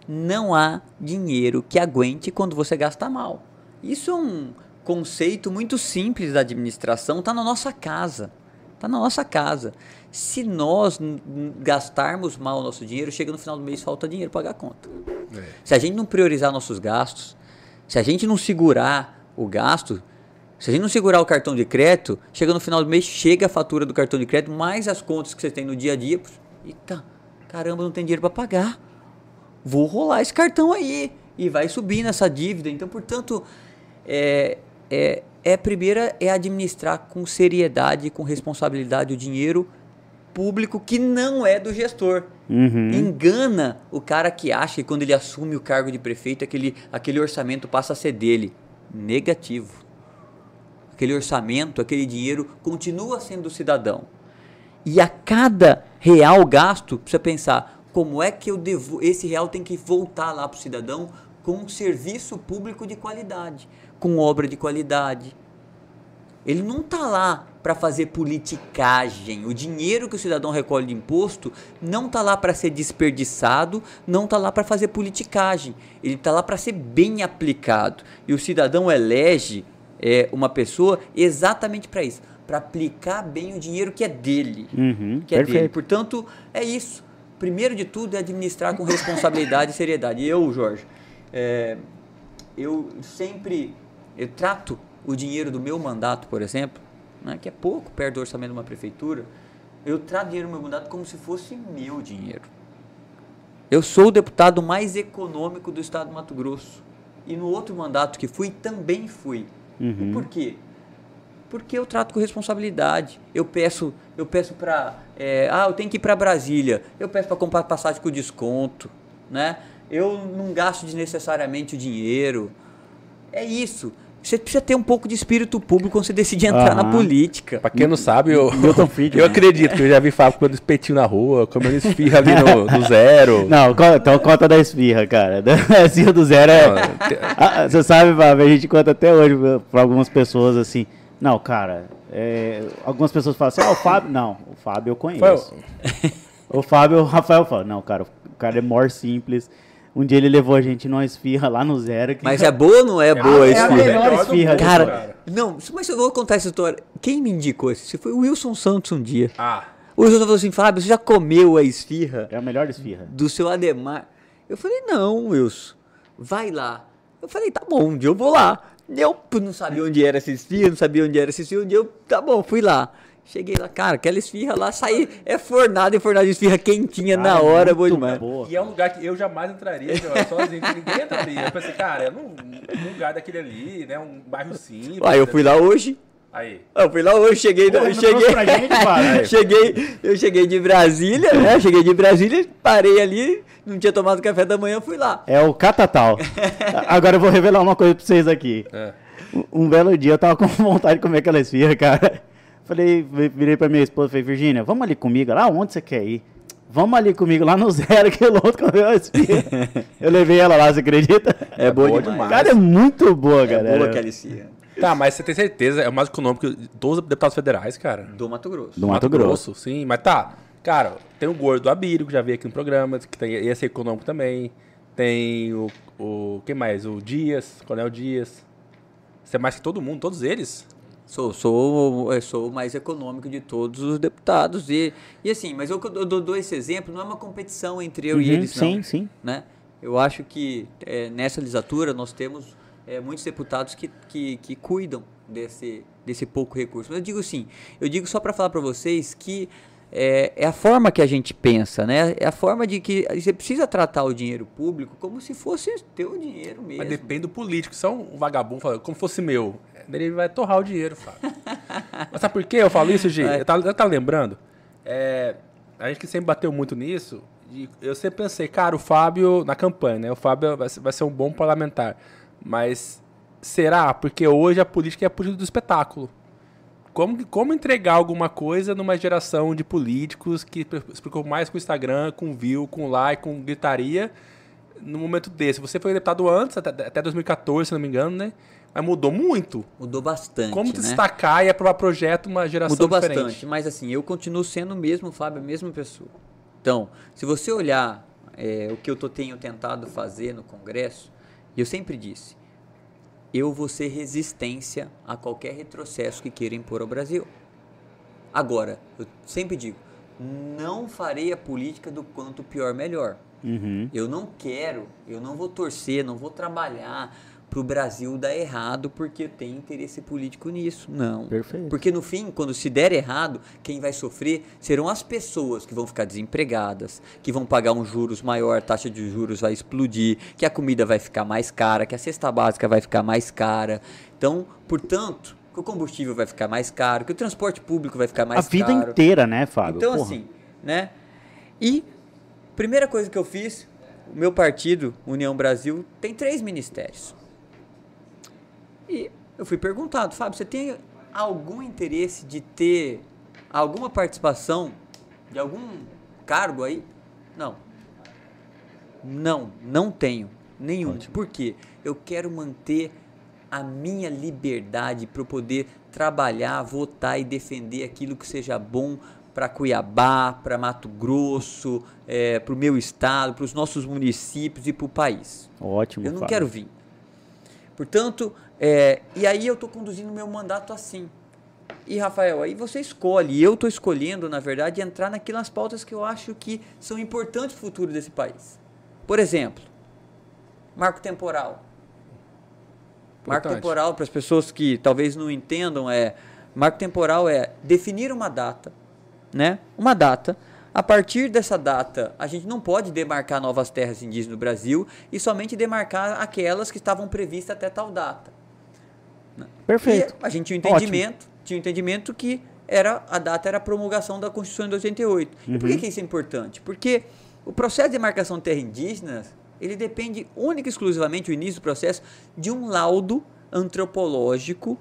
Não há dinheiro que aguente quando você gasta mal. Isso é um conceito muito simples da administração, está na nossa casa. Está na nossa casa. Se nós gastarmos mal o nosso dinheiro, chega no final do mês falta dinheiro para pagar a conta. Se a gente não priorizar nossos gastos, se a gente não segurar o gasto, se a gente não segurar o cartão de crédito, chega no final do mês, chega a fatura do cartão de crédito, mais as contas que você tem no dia a dia. Eita, caramba, não tem dinheiro para pagar. Vou rolar esse cartão aí. E vai subindo essa dívida. Então, portanto, é, é, é primeira é administrar com seriedade, com responsabilidade o dinheiro público que não é do gestor. Uhum. Engana o cara que acha que quando ele assume o cargo de prefeito, aquele, aquele orçamento passa a ser dele. Negativo. Aquele orçamento, aquele dinheiro continua sendo do cidadão. E a cada real gasto, precisa pensar como é que eu devo. Esse real tem que voltar lá para o cidadão com um serviço público de qualidade, com obra de qualidade. Ele não está lá para fazer politicagem. O dinheiro que o cidadão recolhe de imposto não está lá para ser desperdiçado, não está lá para fazer politicagem. Ele está lá para ser bem aplicado. E o cidadão elege é, uma pessoa exatamente para isso para aplicar bem o dinheiro que é dele. Uhum, Que é perfeito. dele. Portanto, é isso. Primeiro de tudo é administrar com responsabilidade e seriedade. E eu, Jorge, é, eu sempre eu trato o dinheiro do meu mandato, por exemplo, né, que é pouco perto do orçamento de uma prefeitura, eu trato o dinheiro do meu mandato como se fosse meu dinheiro. Eu sou o deputado mais econômico do estado do Mato Grosso. e no outro mandato que fui também fui. Uhum. Por quê? Porque eu trato com responsabilidade. Eu peço, eu peço para, ah, eu tenho que ir para Brasília. Eu peço para comprar passagem com desconto, né? Eu não gasto desnecessariamente o dinheiro. É isso. Você precisa ter um pouco de espírito público quando você decide entrar na política. Pra quem não sabe, eu, Milton Friedman. eu acredito que eu já vi Fábio comendo espetinho na rua, comendo esfirra ali no, no zero. Não, co- então conta da esfirra, cara. Da esfirra do zero é. Não, te- Ah, Você sabe, Fábio, a gente conta até hoje pra algumas pessoas assim. Não, cara, é, algumas pessoas falam assim, ah, o Fábio. Não, o Fábio eu conheço. O Fábio, o Rafael fala, não, cara, o cara é more simples. Um dia ele levou a gente numa esfirra lá no zero. Que Mas é boa ou não é, boa é esse a filme? melhor esfirra mundo, do Cara, não, mas eu vou contar essa história. Quem me indicou isso? Foi o Wilson Santos um dia. Ah, O Wilson falou assim, Fábio, você já comeu a esfirra É a melhor esfirra. do seu Ademar? Eu falei, não, Wilson, vai lá. Eu falei, tá bom, um dia eu vou lá. Eu não sabia onde era essa esfirra, não sabia onde era essa esfirra. Um dia eu, tá bom, fui lá. Cheguei lá, cara, aquela esfirra lá, saí, é fornada e fornada de esfirra quentinha na Cara, é hora, boa muito demais. boa. e é um lugar que eu jamais entraria, João, sozinho, ninguém entraria. Eu pensei, cara, é num, num lugar daquele ali, né? Um bairro simples. Aí eu fui lá hoje, Aí. eu fui lá hoje, cheguei, Pô, eu não cheguei, gente, cheguei, eu cheguei de Brasília, né? Cheguei de Brasília, parei ali, não tinha tomado café da manhã, fui lá. É o Catatal. Agora eu vou revelar uma coisa pra vocês aqui. É. Um- Um belo dia eu tava com vontade de comer aquela esfirra, cara. Falei, vi- virei pra minha esposa, falei, Virgínia, vamos ali comigo, lá onde você quer ir? Vamos ali comigo, lá no zero quilômetro esfirra. Eu levei ela lá, você acredita? É boa, boa demais. demais. Cara, é muito boa, É galera. boa aquela. Tá, mas você tem certeza, é o mais econômico dos deputados federais, cara. Do Mato Grosso. Do Mato Grosso. Sim, mas tá. Cara, tem o Gordo do Abílio, que já veio aqui no programa, que tem, ia ser econômico também. Tem o, o. Quem mais? O Dias, Coronel Dias. Você é mais que todo mundo, todos eles. Sou, sou, eu sou o mais econômico de todos os deputados. E, e assim, mas eu, eu dou, dou esse exemplo, não é uma competição entre eu e Uhum, eles, não. sim, sim. Né? Eu acho que é, nessa legislatura nós temos é, muitos deputados que, que, que cuidam desse, desse pouco recurso. Mas eu digo assim, eu digo só para falar para vocês que é, é a forma que a gente pensa, né? É a forma de que você precisa tratar o dinheiro público como se fosse teu dinheiro mesmo. Mas depende do político. Se é um vagabundo, como fosse meu, ele vai torrar o dinheiro, Fábio. Mas sabe por que eu falo isso, Gi? Eu tava, eu tava lembrando. É, a gente que sempre bateu muito nisso. Eu sempre pensei, cara, o Fábio, na campanha, né? O Fábio vai ser, vai ser um bom parlamentar. Mas será? Porque hoje a política é a política do espetáculo. Como, como entregar alguma coisa numa geração de políticos que se preocupam mais com o Instagram, com view, com like, com gritaria, no momento desse? Você foi deputado antes, até, até 2014, se não me engano, né? Mas mudou muito. Mudou bastante, Como né? destacar e aprovar projeto uma geração Mudou diferente? bastante, mas assim, eu continuo sendo o mesmo Fábio, a mesma pessoa. Então, se você olhar é, o que eu tô, tenho tentado fazer no Congresso, e eu sempre disse, eu vou ser resistência a qualquer retrocesso que queira impor ao Brasil. Agora, eu sempre digo, não farei a política do quanto pior melhor. Uhum. Eu não quero, eu não vou torcer, não vou trabalhar para o Brasil dar errado porque tem interesse político nisso. Não. Perfeito. Porque no fim, quando se der errado, quem vai sofrer serão as pessoas que vão ficar desempregadas, que vão pagar um juros maior, a taxa de juros vai explodir, que a comida vai ficar mais cara, que a cesta básica vai ficar mais cara. Então, portanto, que o combustível vai ficar mais caro, que o transporte público vai ficar mais a vida caro. inteira, né, Fábio? Então, Porra. assim, né? E primeira coisa que eu fiz, o meu partido, União Brasil, tem três ministérios. E eu fui perguntado, Fábio, você tem algum interesse de ter alguma participação de algum cargo aí? Não. Não, não tenho nenhum. Por quê? Eu quero manter a minha liberdade para eu poder trabalhar, votar e defender aquilo que seja bom para Cuiabá, para Mato Grosso, para o meu estado, para os nossos municípios e para o país. Ótimo, Eu não Fábio. quero vir. Portanto, é, e aí eu estou conduzindo o meu mandato assim. E Rafael, aí você escolhe, e eu estou escolhendo, na verdade, entrar naquelas pautas que eu acho que são importantes para o futuro desse país. Por exemplo, marco temporal. Marco Importante. temporal, para as pessoas que talvez não entendam, é marco temporal é definir uma data, né? Uma data a partir dessa data, a gente não pode demarcar novas terras indígenas no Brasil e somente demarcar aquelas que estavam previstas até tal data. Perfeito. E a gente tinha um entendimento, tinha um entendimento que era a data era a promulgação da Constituição de 88. E por que, que isso é importante? Porque o processo de demarcação de terra indígena, ele depende única e exclusivamente, o início do processo, de um laudo antropológico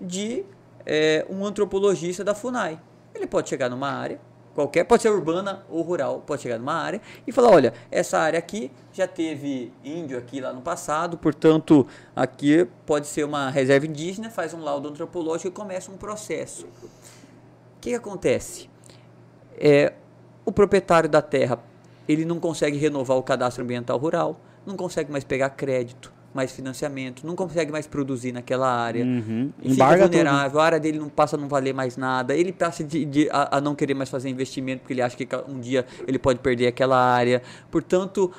de é, um antropologista da FUNAI. Ele pode chegar numa área, qualquer, pode ser urbana ou rural, pode chegar numa área e falar, olha, essa área aqui já teve índio aqui lá no passado, portanto, aqui pode ser uma reserva indígena, faz um laudo antropológico e começa um processo. O que, que acontece? É, o proprietário da terra, ele não consegue renovar o cadastro ambiental rural, não consegue mais pegar crédito, mais financiamento, não consegue mais produzir naquela área, Uhum. fica Embarga vulnerável, a área dele não passa a não valer mais nada, ele passa de, de- a, a não querer mais fazer investimento porque ele acha que um dia ele pode perder aquela área. Portanto,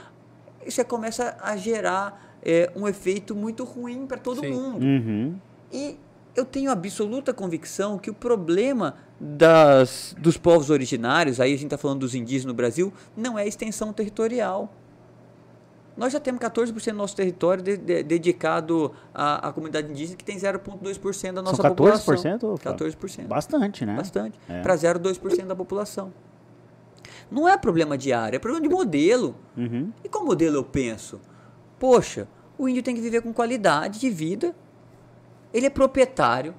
isso começa a gerar é, um efeito muito ruim para todo Sim. mundo. tudo. Uhum. E eu tenho absoluta convicção que o problema das, dos povos originários, aí a gente está falando dos indígenas no Brasil, não é a extensão territorial. Nós já temos 14% do nosso território de- de- dedicado à, à comunidade indígena, que tem 0,2% da nossa São 14%? população. Fábio? 14%. Bastante, né? Bastante. É. Para 0,2% da população. Não é problema de área, é problema de modelo. Uhum. E qual modelo eu penso? Poxa, o índio tem que viver com qualidade de vida. Ele é proprietário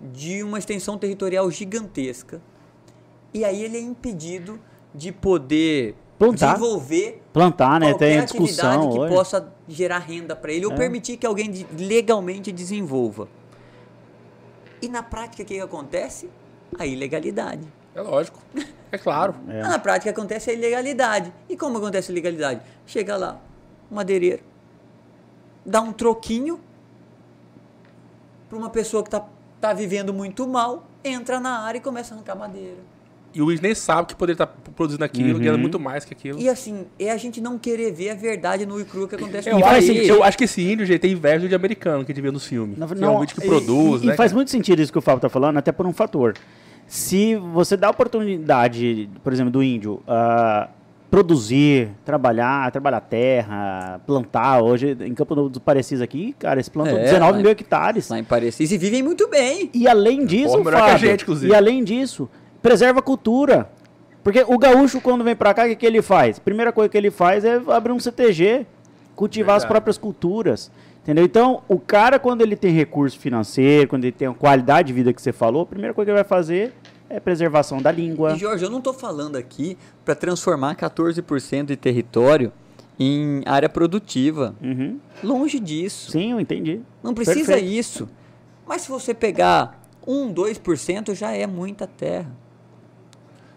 de uma extensão territorial gigantesca. E aí ele é impedido de poder Plantar. desenvolver Plantar, né? qualquer Tem discussão atividade que hoje. possa gerar renda para ele ou É. permitir que alguém legalmente desenvolva. E na prática o que, que acontece? A ilegalidade. É lógico. É claro. É. Na prática acontece a ilegalidade. E como acontece a ilegalidade? Chega lá, um madeireiro, dá um troquinho para uma pessoa que está tá vivendo muito mal, entra na área e começa a arrancar madeira. E o Luiz nem sabe que poderia estar produzindo aquilo, Uhum. ganhando muito mais que aquilo. E assim, é a gente não querer ver a verdade no e cru que acontece Eu no país. eu acho que esse índio gente, tem inveja de americano que a gente vê nos filmes. Não, é não, um que produz, e, né? e faz cara? muito sentido isso que o Fábio está falando, até por um fator. Se você dá a oportunidade, por exemplo, do índio a produzir, trabalhar, trabalhar terra, plantar, hoje em Campo Novo dos Parecis aqui, cara, eles plantam É, 19 lá- mil hectares. Lá em Parecis e vivem muito bem. E além disso, Porra, melhor que a Fábio, gente, inclusive. e além disso, preserva a cultura. Porque o gaúcho, quando vem pra cá, o que, que ele faz? Primeira coisa que ele faz é abrir um CTG, cultivar as Verdade. próprias culturas. Entendeu? Então, o cara, quando ele tem recurso financeiro, quando ele tem a qualidade de vida que você falou, a primeira coisa que ele vai fazer é preservação da língua. E Jorge, eu não estou falando aqui para transformar 14% de território em área produtiva. Uhum. Longe disso. Sim, eu entendi. Não precisa Perfeito. isso. Mas se você pegar 1, 2% já é muita terra.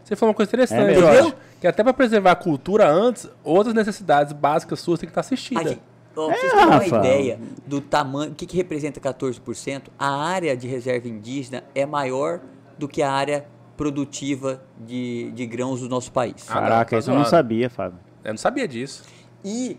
Você falou uma coisa É interessante. Jorge. Entendeu? Que até para preservar a cultura antes, outras necessidades básicas suas têm que estar assistidas. Aqui, ó, É, pra vocês terem uma ideia do tamanho, o que, que representa 14%, a área de reserva indígena é maior do que a área produtiva de, de grãos do nosso país. Ah, não, Caraca, tá isso eu não zoando. sabia, Fábio. Eu não sabia disso. E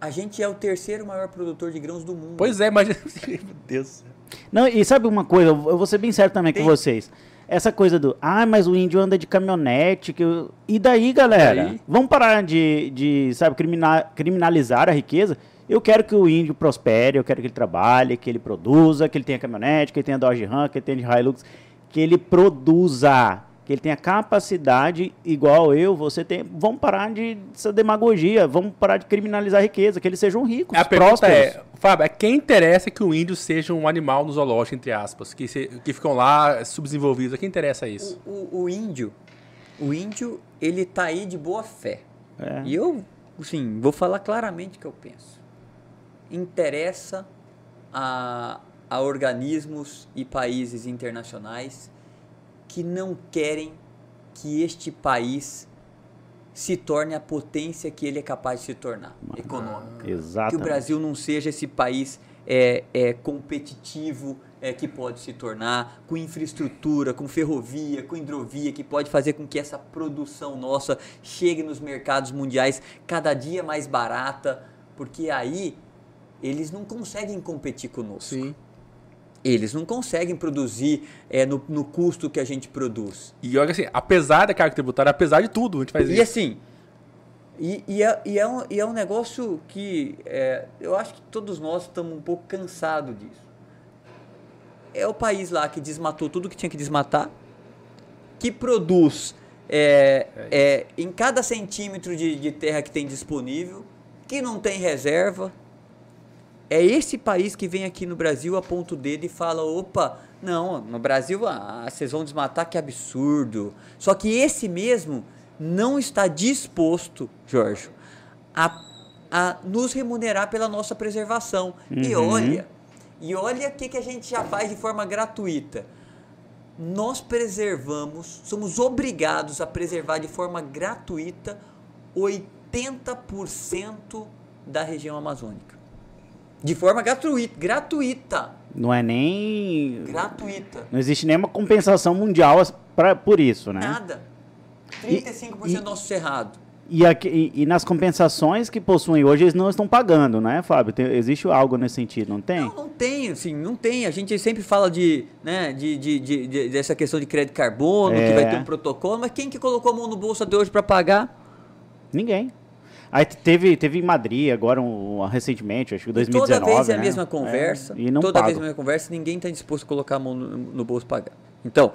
a gente é o terceiro maior produtor de grãos do mundo. Pois é, imagina. Meu Deus. Não, e sabe uma coisa, eu eu vou ser bem sério também Tem- com vocês. Essa coisa do, ah, mas o índio anda de caminhonete. Que eu-" E daí, galera? E? Vamos parar de, de sabe, crimina- criminalizar a riqueza? Eu quero que o índio prospere, eu quero que ele trabalhe, que ele produza, que ele tenha caminhonete, que ele tenha Dodge Ram, que ele tenha Hilux, que ele produza, que ele tenha capacidade igual eu, você tem. Vamos parar de essa demagogia, vamos parar de criminalizar a riqueza, que eles sejam ricos, A pergunta prósperos. é, Fábio, é quem interessa que o índio seja um animal no zoológico, entre aspas, que, se- que ficam lá subdesenvolvidos? A quem interessa isso? O, o- o índio, o índio, ele tá aí de boa fé. É. E eu, sim, vou falar claramente o que eu penso. Interessa a, a organismos e países internacionais que não querem que este país se torne a potência que ele é capaz de se tornar, econômica. Que o Exatamente. Brasil não seja esse país é, é, competitivo é, que pode se tornar, com infraestrutura, com ferrovia, com hidrovia, que pode fazer com que essa produção nossa chegue nos mercados mundiais cada dia mais barata, porque aí eles não conseguem competir conosco. Sim. Eles não conseguem produzir é, no, no custo que a gente produz. E olha assim, apesar da carga tributária, apesar de tudo, a gente faz E isso. assim, e, e, é, e, é um, e é um negócio que é, eu acho que todos nós estamos um pouco cansados disso. É o país lá que desmatou tudo que tinha que desmatar, que produz é, é, em cada centímetro de, de terra que tem disponível, que não tem reserva. É esse país que vem aqui no Brasil a ponto dele e fala: opa, não, no Brasil ah, vocês vão desmatar, que absurdo. Só que esse mesmo não está disposto, Jorge, a, a nos remunerar pela nossa preservação. E Uhum. olha, e olha o que, que a gente já faz de forma gratuita. Nós preservamos, somos obrigados a preservar de forma gratuita 80% da região amazônica. De forma gratuita, gratuita, Não é nem. gratuita. Não existe nenhuma compensação mundial pra, por isso, né? Nada. E- 35% e- do nosso cerrado. E, aqui- e- e nas compensações que possuem hoje, eles não estão pagando, né, Fábio? Tem- existe algo nesse sentido, não tem? Não, não tem, assim, não tem. A gente sempre fala de, né, de, de, de- de- dessa questão de crédito carbono, que É. vai ter um protocolo, mas quem que colocou a mão no bolso até hoje para pagar? Ninguém. Aí teve, teve em Madrid agora, um, recentemente, acho que E 2019, toda vez é a né? mesma conversa. É, e não toda pagam. vez é a mesma conversa, ninguém está disposto a colocar a mão no, no bolso para pagar. Então,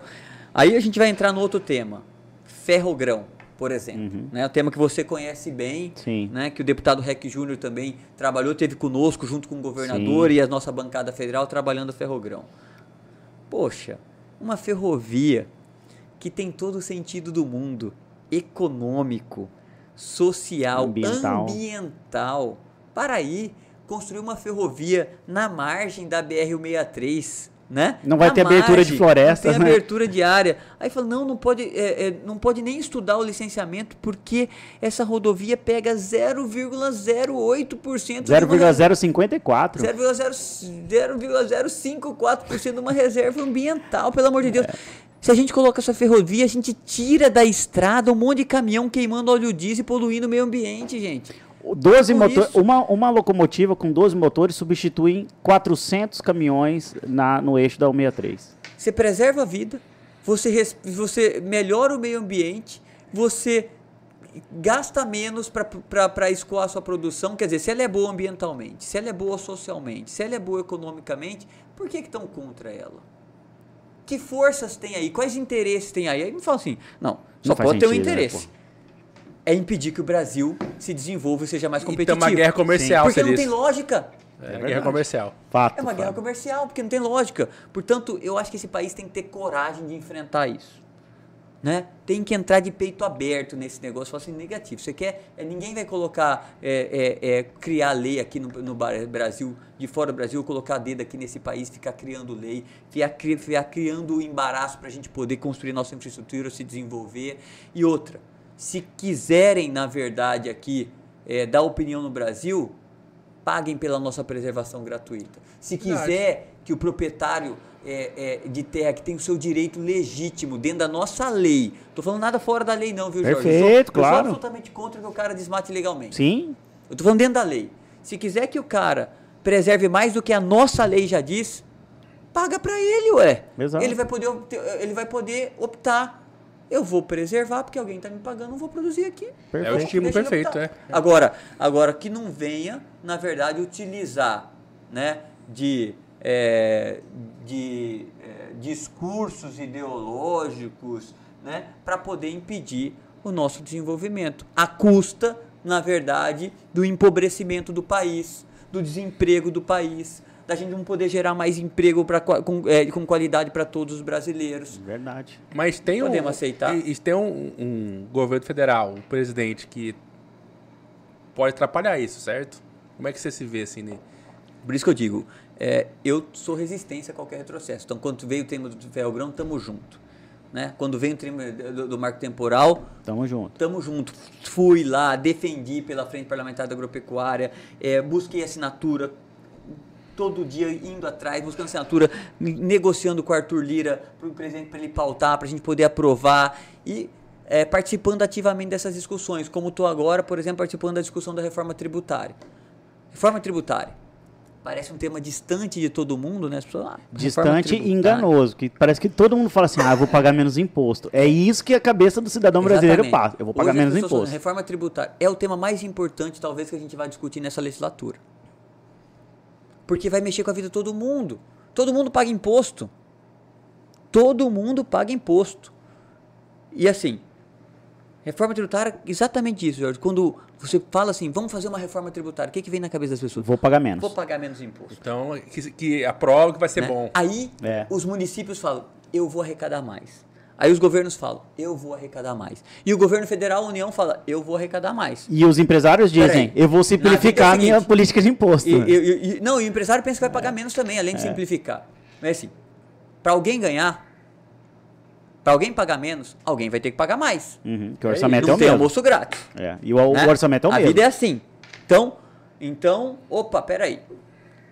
aí a gente vai entrar no outro tema. Ferrogrão, por exemplo. Né? O tema que você conhece bem, Uhum. Sim. né? que o deputado Rec Júnior também trabalhou, teve conosco junto com o governador Sim. e a nossa bancada federal trabalhando o Ferrogrão. Poxa, uma ferrovia que tem todo o sentido do mundo, econômico, social, Ambiental. ambiental. Para aí, construir uma ferrovia na margem da BR-163, né? Não vai Na ter abertura de floresta, Não tem né? abertura de área. Aí fala, não, não pode, é, é, não pode nem estudar o licenciamento porque essa rodovia pega 0,08% de uma 0,054. 0,054% de uma reserva ambiental, pelo amor de Deus. Se a gente coloca essa ferrovia, a gente tira da estrada um monte de caminhão queimando óleo diesel e poluindo o meio ambiente, gente. 12 Por motor, isso- uma, uma locomotiva com 12 motores substitui 400 caminhões na, no eixo da 163. Você preserva a vida, você, você melhora o meio ambiente, você gasta menos para escoar a sua produção. Quer dizer, se ela é boa ambientalmente, se ela é boa socialmente, se ela é boa economicamente, por que que estão contra ela? Que forças tem aí? Quais interesses tem aí? Aí me fala assim, não, só Não pode ter um né, interesse. É impedir que o Brasil se desenvolva e seja mais E tem competitivo. uma guerra comercial, Porque não tem lógica. É, verdade. guerra comercial. Fato. É uma guerra Fábio. comercial, porque não tem lógica. Portanto, eu acho que esse país tem que ter coragem de enfrentar isso. Né? Tem que entrar de peito aberto nesse negócio, falar assim, negativo. Você quer. é, ninguém vai colocar, é, é, é, criar lei aqui no, no Brasil, de fora do Brasil, colocar dedo aqui nesse país, ficar criando lei, ficar, cri- ficar criando embaraço para a gente poder construir nossa infraestrutura, se desenvolver. E outra, se quiserem, na verdade, aqui, é, dar opinião no Brasil, paguem pela nossa preservação gratuita. Se Verdade. quiser que o proprietário é, é, de terra que tem o seu direito legítimo dentro da nossa lei, tô falando nada fora da lei não, viu, Jorge? Eu sou- Perfeito, Eu claro. sou absolutamente contra que o cara desmate legalmente. Sim, Eu tô falando dentro da lei. Se quiser que o cara preserve mais do que a nossa lei já diz, paga pra ele, ué. Exato. Ele vai poder ele vai poder optar. Eu vou preservar porque alguém tá me pagando, não vou produzir aqui. É o perfeito. estímulo perfeito, é. Agora, agora que não venha, na verdade, utilizar né, de, é, de é, discursos ideológicos né, para poder impedir o nosso desenvolvimento, à custa, na verdade, do empobrecimento do país, do desemprego do país, da gente não poder gerar mais emprego pra, com, é, com qualidade para todos os brasileiros. Verdade. Mas tem um, Podemos aceitar? E, e tem um, um governo federal, um presidente que pode atrapalhar isso, certo? Como é que você se vê assim? Né? Por isso que eu digo, é, eu sou resistência a qualquer retrocesso. Então, quando veio o tema do ferrogrão, tamo junto. Né? Quando vem o tema do, do marco temporal, Tamo junto. tamo junto. Fui lá, defendi pela Frente Parlamentar da Agropecuária, é, busquei assinatura, todo dia indo atrás, buscando assinatura, ne- negociando com o Arthur Lira para o presidente para ele pautar, para a gente poder aprovar e é, participando ativamente dessas discussões, como estou agora, por exemplo, participando da discussão da reforma tributária. Reforma tributária. parece um tema distante de todo mundo, né? As pessoas, ah, Distante e enganoso. Que parece que todo mundo fala assim, ah, vou pagar menos imposto. É isso que a cabeça do cidadão brasileiro Exatamente. passa. Eu vou pagar Hoje menos imposto. Reforma tributária é o tema mais importante, talvez, que a gente vai discutir nessa legislatura. Porque vai mexer com a vida de todo mundo. Todo mundo paga imposto. Todo mundo paga imposto. E assim, reforma tributária, exatamente isso, Jorge. Quando você fala assim, vamos fazer uma reforma tributária, o que, que vem na cabeça das pessoas? Vou pagar menos. Vou pagar menos imposto. Então, que, que aprova que vai ser né? bom. Aí É. os municípios falam, eu vou arrecadar mais. Aí os governos falam, eu vou arrecadar mais. E o governo federal, a União, fala, eu vou arrecadar mais. E os empresários dizem, eu vou simplificar a é o minha seguinte, política de imposto. E, e- e- não, e o empresário pensa que vai pagar menos também, além de É. simplificar. Mas assim, para alguém ganhar, para alguém pagar menos, alguém vai ter que pagar mais. Uhum, que o orçamento é não o tem mesmo. almoço grátis. É, E o, o né? orçamento é o a mesmo. vida é assim. Então, então, opa, peraí. O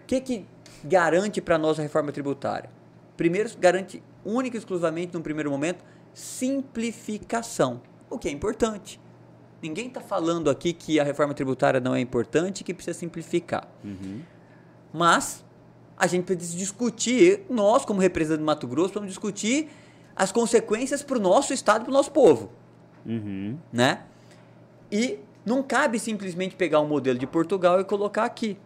que que garante para nós a reforma tributária? Primeiro, garante única e exclusivamente, num primeiro momento, simplificação. O que é importante. Ninguém está falando aqui que a reforma tributária não é importante e que precisa simplificar. Mas a gente precisa discutir, nós como representante do Mato Grosso, vamos discutir as consequências para o nosso estado e para o nosso povo Uhum. né? E não cabe simplesmente pegar um modelo de Portugal e colocar aqui.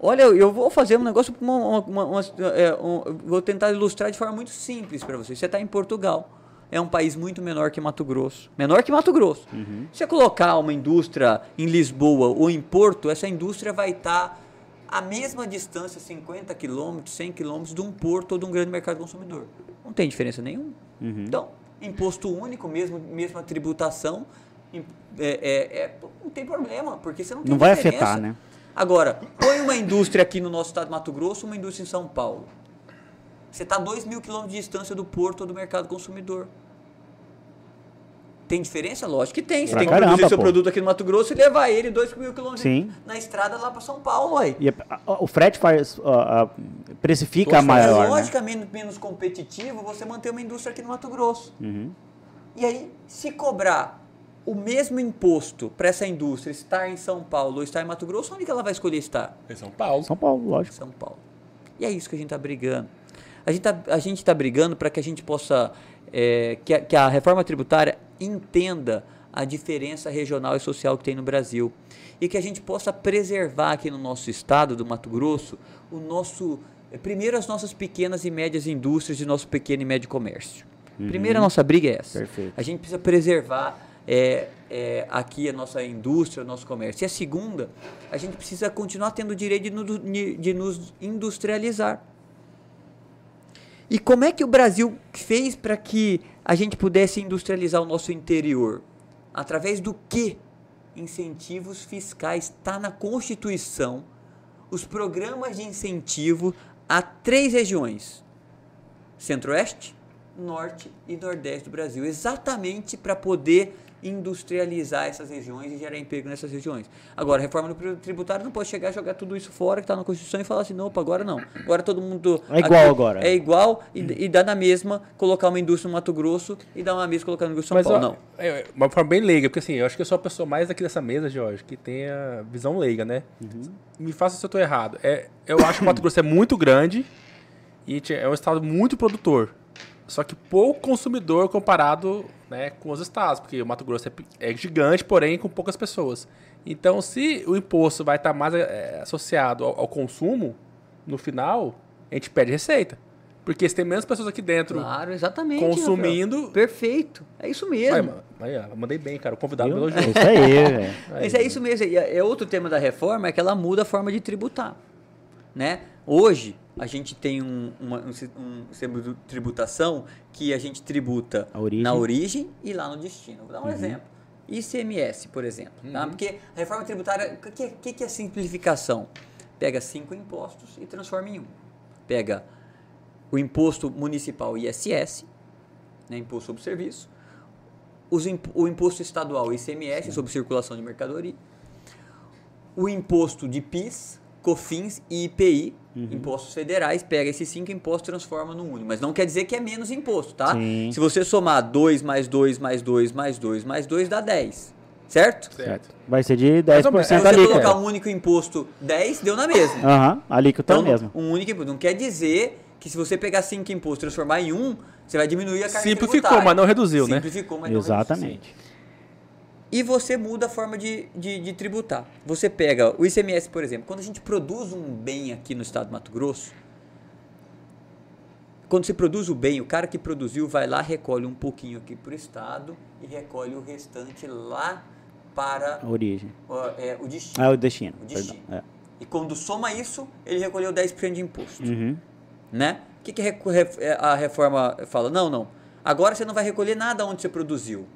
Olha, eu vou fazer um negócio, uma, uma- uma- é, um- vou tentar ilustrar de forma muito simples para vocês. Você está em Portugal, é um país muito menor que Mato Grosso, menor que Mato Grosso. Se você colocar uma indústria em Lisboa ou em Porto, essa indústria vai estar à mesma distância, 50 quilômetros, 100 quilômetros, de um porto ou de um grande mercado consumidor. Não tem diferença nenhuma. Então, imposto único, mesmo, mesma tributação, é, é- é- não tem problema, porque você não tem Não vai diferença. afetar, né? Agora, põe uma indústria aqui no nosso estado de Mato Grosso, uma indústria em São Paulo. Você está a 2 mil quilômetros de distância do porto ou do mercado consumidor. Tem diferença? Lógico que tem. Você Pra tem que caramba, produzir seu pô. produto aqui no Mato Grosso e levar ele 2 mil quilômetros Sim. na estrada lá para São Paulo. Aí. E a- a- o frete faz, a- precifica Poxa, maior, é né? menos competitivo você manter uma indústria aqui no Mato Grosso. Uhum. E aí, se cobrar o mesmo imposto para essa indústria estar em São Paulo ou estar em Mato Grosso, onde que ela vai escolher estar? Em São Paulo. São Paulo, lógico. São Paulo. E é isso que a gente está brigando. A gente está tá brigando para que a gente possa. é, que, a, que a reforma tributária entenda a diferença regional e social que tem no Brasil. E que a gente possa preservar aqui no nosso estado do Mato Grosso o nosso. é, Primeiro, as nossas pequenas e médias indústrias e nosso pequeno e médio comércio. Primeiro, a nossa briga é essa. Perfeito. A gente precisa preservar é, é, aqui a nossa indústria, o nosso comércio. E a segunda, a gente precisa continuar tendo o direito de, no- de nos industrializar. E como é que o Brasil fez para que a gente pudesse industrializar o nosso interior? Através do que? Incentivos fiscais. Está na Constituição os programas de incentivo a três regiões: Centro-Oeste, Norte e Nordeste do Brasil, exatamente para poder industrializar essas regiões e gerar emprego nessas regiões. Agora, a reforma do tributário não pode chegar a jogar tudo isso fora que está na Constituição e falar assim, não, opa, agora não. Agora todo mundo... É igual agora. É igual e, e dá na mesma colocar uma indústria no Mato Grosso e dar uma mesma colocar no Rio São Mas, Paulo. ó, não. é uma forma bem leiga, porque assim, eu acho que eu sou a pessoa mais aqui dessa mesa, Jorge, que tem a visão leiga, né? Me faça se eu tô errado. É, eu acho que o Mato Grosso é muito grande e é um estado muito produtor. Só que pouco consumidor comparado né, com os estados, porque o Mato Grosso é, é gigante, porém com poucas pessoas. Então, se o imposto vai estar mais é, associado ao, ao consumo, no final, a gente perde receita. Porque se tem menos pessoas aqui dentro Claro, exatamente. consumindo, Rafael. Perfeito. É isso mesmo. Aí, aí, mandei bem, cara. O convidado me elogiou. É isso aí, velho. Mas é isso mesmo. E é é outro tema da reforma é que ela muda a forma de tributar, né? Hoje a gente tem um, uma, um, um sistema de tributação que a gente tributa origem. na origem e lá no destino. Vou dar um exemplo. ICMS, por exemplo. Tá? Porque a reforma tributária, o que, é- que, que é simplificação? Pega cinco impostos e transforma em um. Pega o imposto municipal ISS, né, imposto sobre serviço, os imp- o imposto estadual ICMS sobre circulação de mercadoria, o imposto de PIS, COFINS e IPI, Uhum. impostos federais, pega esses cinco impostos e transforma num único. Mas não quer dizer que é menos imposto, tá? Sim. Se você somar 2 mais 2 mais 2 mais 2 mais 2 dá 10. certo? Certo. Vai ser de Mais ou menos. 10% Se É, você ali. colocar um único imposto 10, deu na mesma. Aham, ali que tá Então, mesmo. um único imposto. Não quer dizer que se você pegar cinco impostos e transformar em um, você vai diminuir a carga Simplificou, tributária. mas não reduziu, né? Simplificou, mas não reduziu. Exatamente. E você muda a forma de, de, de tributar. Você pega o ICMS, por exemplo. Quando a gente produz um bem aqui no estado do Mato Grosso, quando se produz o bem, o cara que produziu vai lá, recolhe um pouquinho aqui para o estado e recolhe o restante lá para A origem. ó, é, o destino. Ah, o destino. O destino. É. E quando soma isso, ele recolheu 10% de imposto. Uhum. Né? O que, que é, a reforma fala? Não, não. Agora você não vai recolher nada onde você produziu.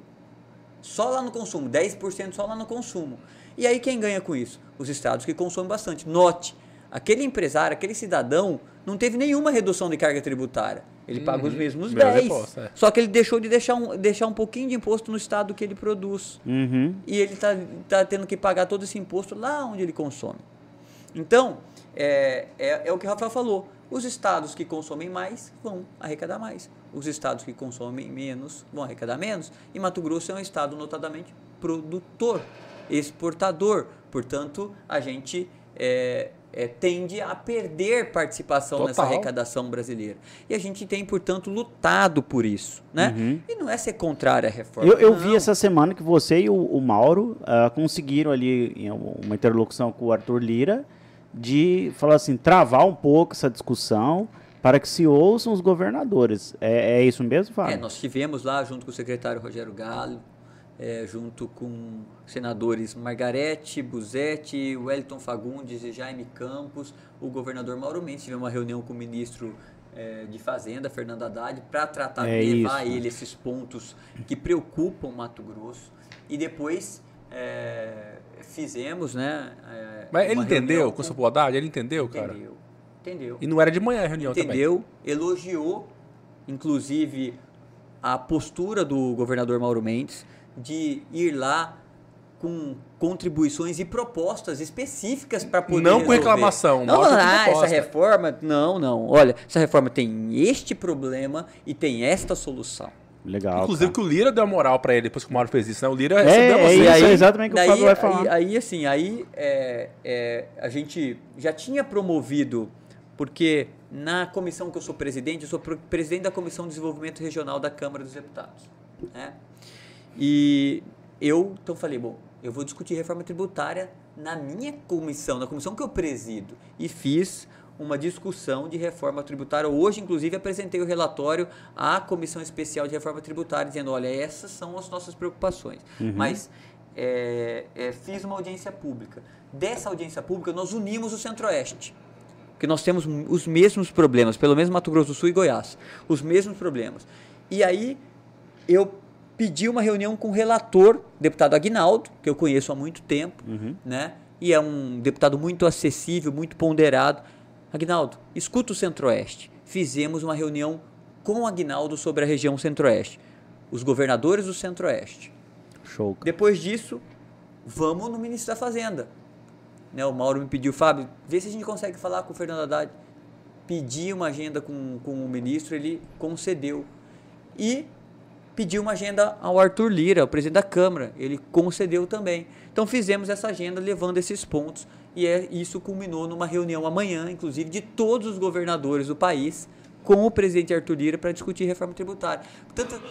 Só lá no consumo, 10% só lá no consumo. E aí quem ganha com isso? Os estados que consomem bastante. Note, aquele empresário, aquele cidadão, não teve nenhuma redução de carga tributária. Ele paga os mesmos mesmo 10. imposto, é. Só que ele deixou de deixar um, deixar um pouquinho de imposto no estado que ele produz Uhum. e ele está tá tendo que pagar todo esse imposto lá onde ele consome. Então, é, é, é o que o Rafael falou. Os estados que consomem mais vão arrecadar mais. Os estados que consomem menos vão arrecadar menos. E Mato Grosso é um estado notadamente produtor, exportador. Portanto, a gente é, é, tende a perder participação nessa Total. arrecadação brasileira. E a gente tem, portanto, lutado por isso. Né? E não é ser contrário à reforma. Eu, eu vi essa semana que você e o, o Mauro ah, conseguiram ali uma interlocução com o Arthur Lira de falar assim, travar um pouco essa discussão para que se ouçam os governadores. É, é isso mesmo, Fábio? É, nós tivemos lá, junto com o secretário Rogério Galo, é, junto com senadores Margarete, Buzetti, Wellington Fagundes e Jaime Campos, o governador Mauro Mendes, tivemos uma reunião com o ministro é, de Fazenda, Fernando Haddad, para tratar, É levar isso. ele esses pontos que preocupam Mato Grosso. E depois é, fizemos, né? é, Mas ele entendeu com o seu Haddad? Ele entendeu, cara? Entendeu. Entendeu. E não era de manhã a reunião também. Entendeu? Elogiou, inclusive, a postura do governador Mauro Mendes de ir lá com contribuições e propostas específicas para poder Não com resolver. reclamação, Não, mostra com ah, essa reforma, não, não. Olha, essa reforma tem este problema e tem esta solução. Legal. Inclusive cara. que o Lira deu moral pra ele depois que o Mauro fez isso, né? O Lira É, recebeu é isso, E aí- é exatamente o que o Fábio vai aí, falar. aí, assim, aí é, é, a gente já tinha promovido, porque na comissão que eu sou presidente, eu sou presidente da Comissão de Desenvolvimento Regional da Câmara dos Deputados. Né? E eu então falei, bom, eu vou discutir reforma tributária na minha comissão, na comissão que eu presido. E fiz uma discussão de reforma tributária. Hoje, inclusive, apresentei o relatório à Comissão Especial de Reforma Tributária, dizendo, olha, essas são as nossas preocupações. Mas é, é, fiz uma audiência pública. Dessa audiência pública, nós unimos o Centro-Oeste. Porque nós temos os mesmos problemas, pelo menos Mato Grosso do Sul e Goiás. Os mesmos problemas. E aí, eu pedi uma reunião com o relator, deputado Aguinaldo, que eu conheço há muito tempo, né? E é um deputado muito acessível, muito ponderado. Aguinaldo, escuta o Centro-Oeste. Fizemos uma reunião com o Aguinaldo sobre a região Centro-Oeste. Os governadores do Centro-Oeste. Show. Depois disso, vamos no ministro da Fazenda. Né, o Mauro me pediu, Fábio, vê se a gente consegue falar com o Fernando Haddad. Pedi uma agenda com, com o ministro, ele concedeu. E pediu uma agenda ao Arthur Lira, o presidente da Câmara. Ele concedeu também. Então fizemos essa agenda levando esses pontos. E é, isso culminou numa reunião amanhã, inclusive, de todos os governadores do país com o presidente Arthur Lira para discutir reforma tributária. Portanto,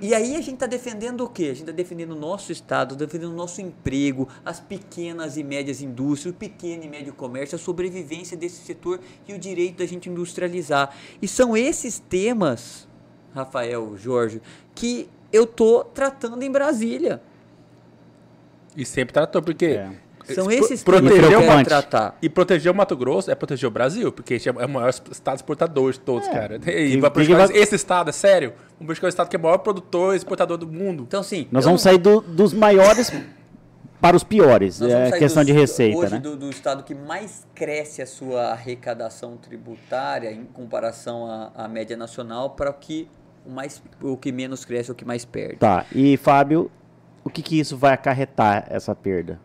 e aí a gente está defendendo o quê? A gente está defendendo o nosso Estado, defendendo o nosso emprego, as pequenas e médias indústrias, o pequeno e médio comércio, a sobrevivência desse setor e o direito da gente industrializar. E são esses temas, Rafael, Jorge, que eu tô tratando em Brasília. E sempre tratou, porque... É. São pro- esses eu proteger o tratar. E proteger o Mato Grosso é proteger o Brasil, porque a gente é o maior estado exportador de todos, cara. E Que- vai prejudicar vai- esse estado, é sério. Vamos buscar o estado que é o maior produtor e exportador do mundo. Então, assim. Nós eu vamos não- sair do- dos maiores para os piores. Nós vamos É questão dos- de receita, hoje né? do, do estado que mais cresce a sua arrecadação tributária em comparação à, à média nacional para o que o mais o que menos cresce, o que mais perde. Tá. E, Fábio, o que, que isso vai acarretar, essa perda?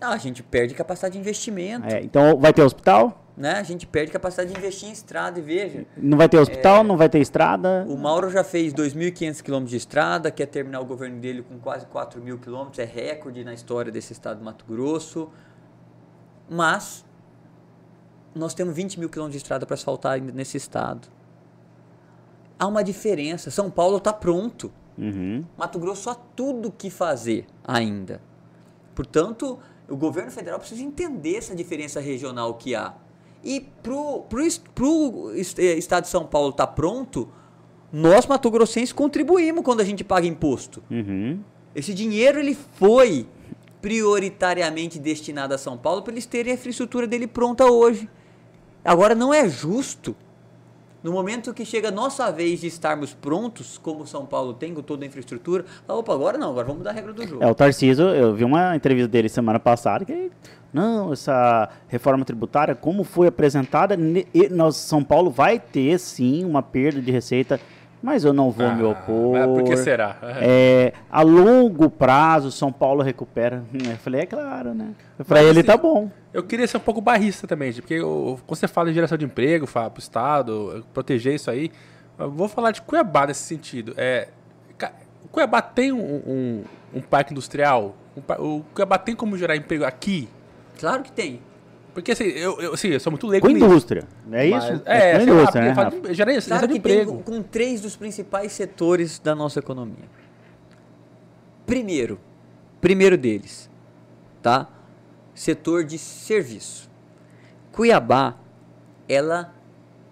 Ah, a gente perde capacidade de investimento. É, então, vai ter hospital? né? A gente perde capacidade de investir em estrada e veja. Não vai ter É. hospital, não vai ter estrada. O Mauro já fez 2.500 quilômetros de estrada, quer terminar o governo dele com quase 4 mil quilômetros, é recorde na história desse estado do Mato Grosso. Mas nós temos 20 mil quilômetros de estrada para asfaltar ainda nesse estado. Há uma diferença. São Paulo está pronto. Uhum. Mato Grosso há tudo que fazer ainda. Portanto, o governo federal precisa entender essa diferença regional que há. E pro, pro, pro eh, estado de São Paulo estar pronto, nós, Mato Grossenses, contribuímos quando a gente paga imposto. Uhum. Esse dinheiro ele foi prioritariamente destinado a São Paulo para eles terem a infraestrutura dele pronta hoje. Agora não é justo, no momento que chega a nossa vez de estarmos prontos, como São Paulo tem com toda a infraestrutura, falar, opa, agora não, agora vamos mudar a regra do jogo. É, o Tarcísio, eu vi uma entrevista dele semana passada que não, essa reforma tributária, como foi apresentada, nós, São Paulo vai ter sim uma perda de receita, mas eu não vou me Ah, opor. mas por que será? É, a longo prazo, São Paulo recupera. Eu falei, é claro, né? Pra Mas, ele assim, tá bom. Eu queria ser um pouco barrista também, porque eu- quando você fala em geração de emprego, fala pro Estado, proteger isso aí, eu vou falar de Cuiabá nesse sentido. É, Cuiabá tem um, um- um parque industrial? Um o Cuiabá tem como gerar emprego aqui? Claro que tem. Porque assim, eu, eu, assim, eu sou muito leigo Com indústria, é Mas- isso? É, com sei lá, indústria, né, Rafa? faz- gera Claro de que tem emprego. com, com três dos principais setores da nossa economia. Primeiro, primeiro deles, tá? Setor de serviço. Cuiabá, ela